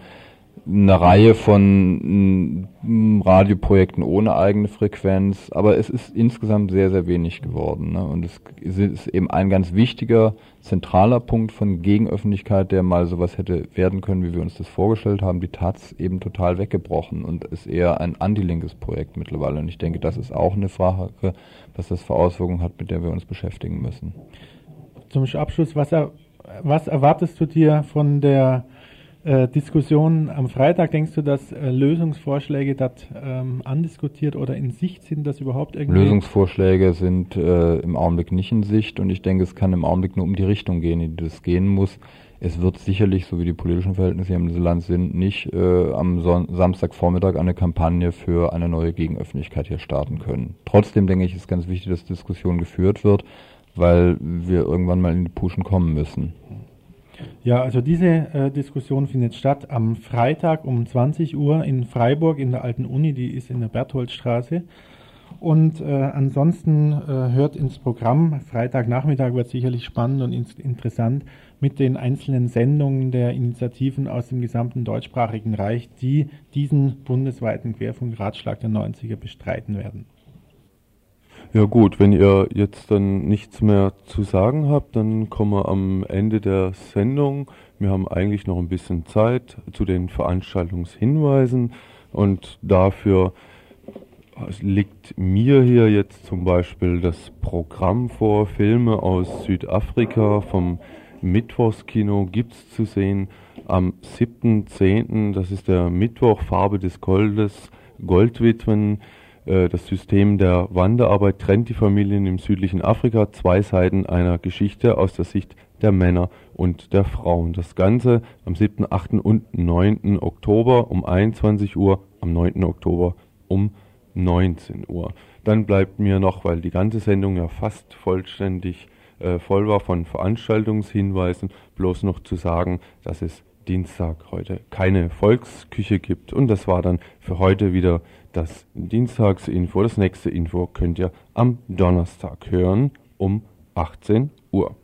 eine Reihe von mm, Radioprojekten ohne eigene Frequenz, aber es ist insgesamt sehr, sehr wenig geworden. Ne? Und es ist eben ein ganz wichtiger, zentraler Punkt von Gegenöffentlichkeit, der mal sowas hätte werden können, wie wir uns das vorgestellt haben, die Taz eben total weggebrochen und ist eher ein antilinkes Projekt mittlerweile. Und ich denke, das ist auch eine Frage, was das für Auswirkungen hat, mit der wir uns beschäftigen müssen. Zum Abschluss, was, er, was erwartest du dir von der äh, Diskussion am Freitag, denkst du, dass äh, Lösungsvorschläge dort ähm, andiskutiert oder in Sicht sind, dass überhaupt irgendwie? Lösungsvorschläge sind äh, im Augenblick nicht in Sicht und ich denke, es kann im Augenblick nur um die Richtung gehen, in die das gehen muss. Es wird sicherlich, so wie die politischen Verhältnisse hier im Land sind, nicht äh, am Son Samstagvormittag eine Kampagne für eine neue Gegenöffentlichkeit hier starten können. Trotzdem denke ich, ist ganz wichtig, dass Diskussion geführt wird, weil wir irgendwann mal in die Puschen kommen müssen. Ja, also diese äh, Diskussion findet statt am Freitag um 20 Uhr in Freiburg in der alten Uni, die ist in der Bertholdstraße. Und äh, ansonsten äh, hört ins Programm. Freitagnachmittag wird sicherlich spannend und in interessant mit den einzelnen Sendungen der Initiativen aus dem gesamten deutschsprachigen Reich, die diesen bundesweiten Querfunkratschlag der 90er bestreiten werden. Ja gut, wenn ihr jetzt dann nichts mehr zu sagen habt, dann kommen wir am Ende der Sendung. Wir haben eigentlich noch ein bisschen Zeit zu den Veranstaltungshinweisen und dafür liegt mir hier jetzt zum Beispiel das Programm vor. Filme aus Südafrika vom Mittwochskino gibt es zu sehen am 7.10., das ist der Mittwoch, Farbe des Goldes, Goldwitwen. Äh, das System der Wanderarbeit trennt die Familien im südlichen Afrika, zwei Seiten einer Geschichte aus der Sicht der Männer und der Frauen. Das Ganze am 7., 8. und 9. Oktober um 21 Uhr am 9. Oktober um 19 Uhr. Dann bleibt mir noch, weil die ganze Sendung ja fast vollständig äh, voll war von Veranstaltungshinweisen, bloß noch zu sagen, dass es Dienstag heute keine Volksküche gibt. Und das war dann für heute wieder das Dienstagsinfo. Das nächste Info könnt ihr am Donnerstag hören um 18 Uhr.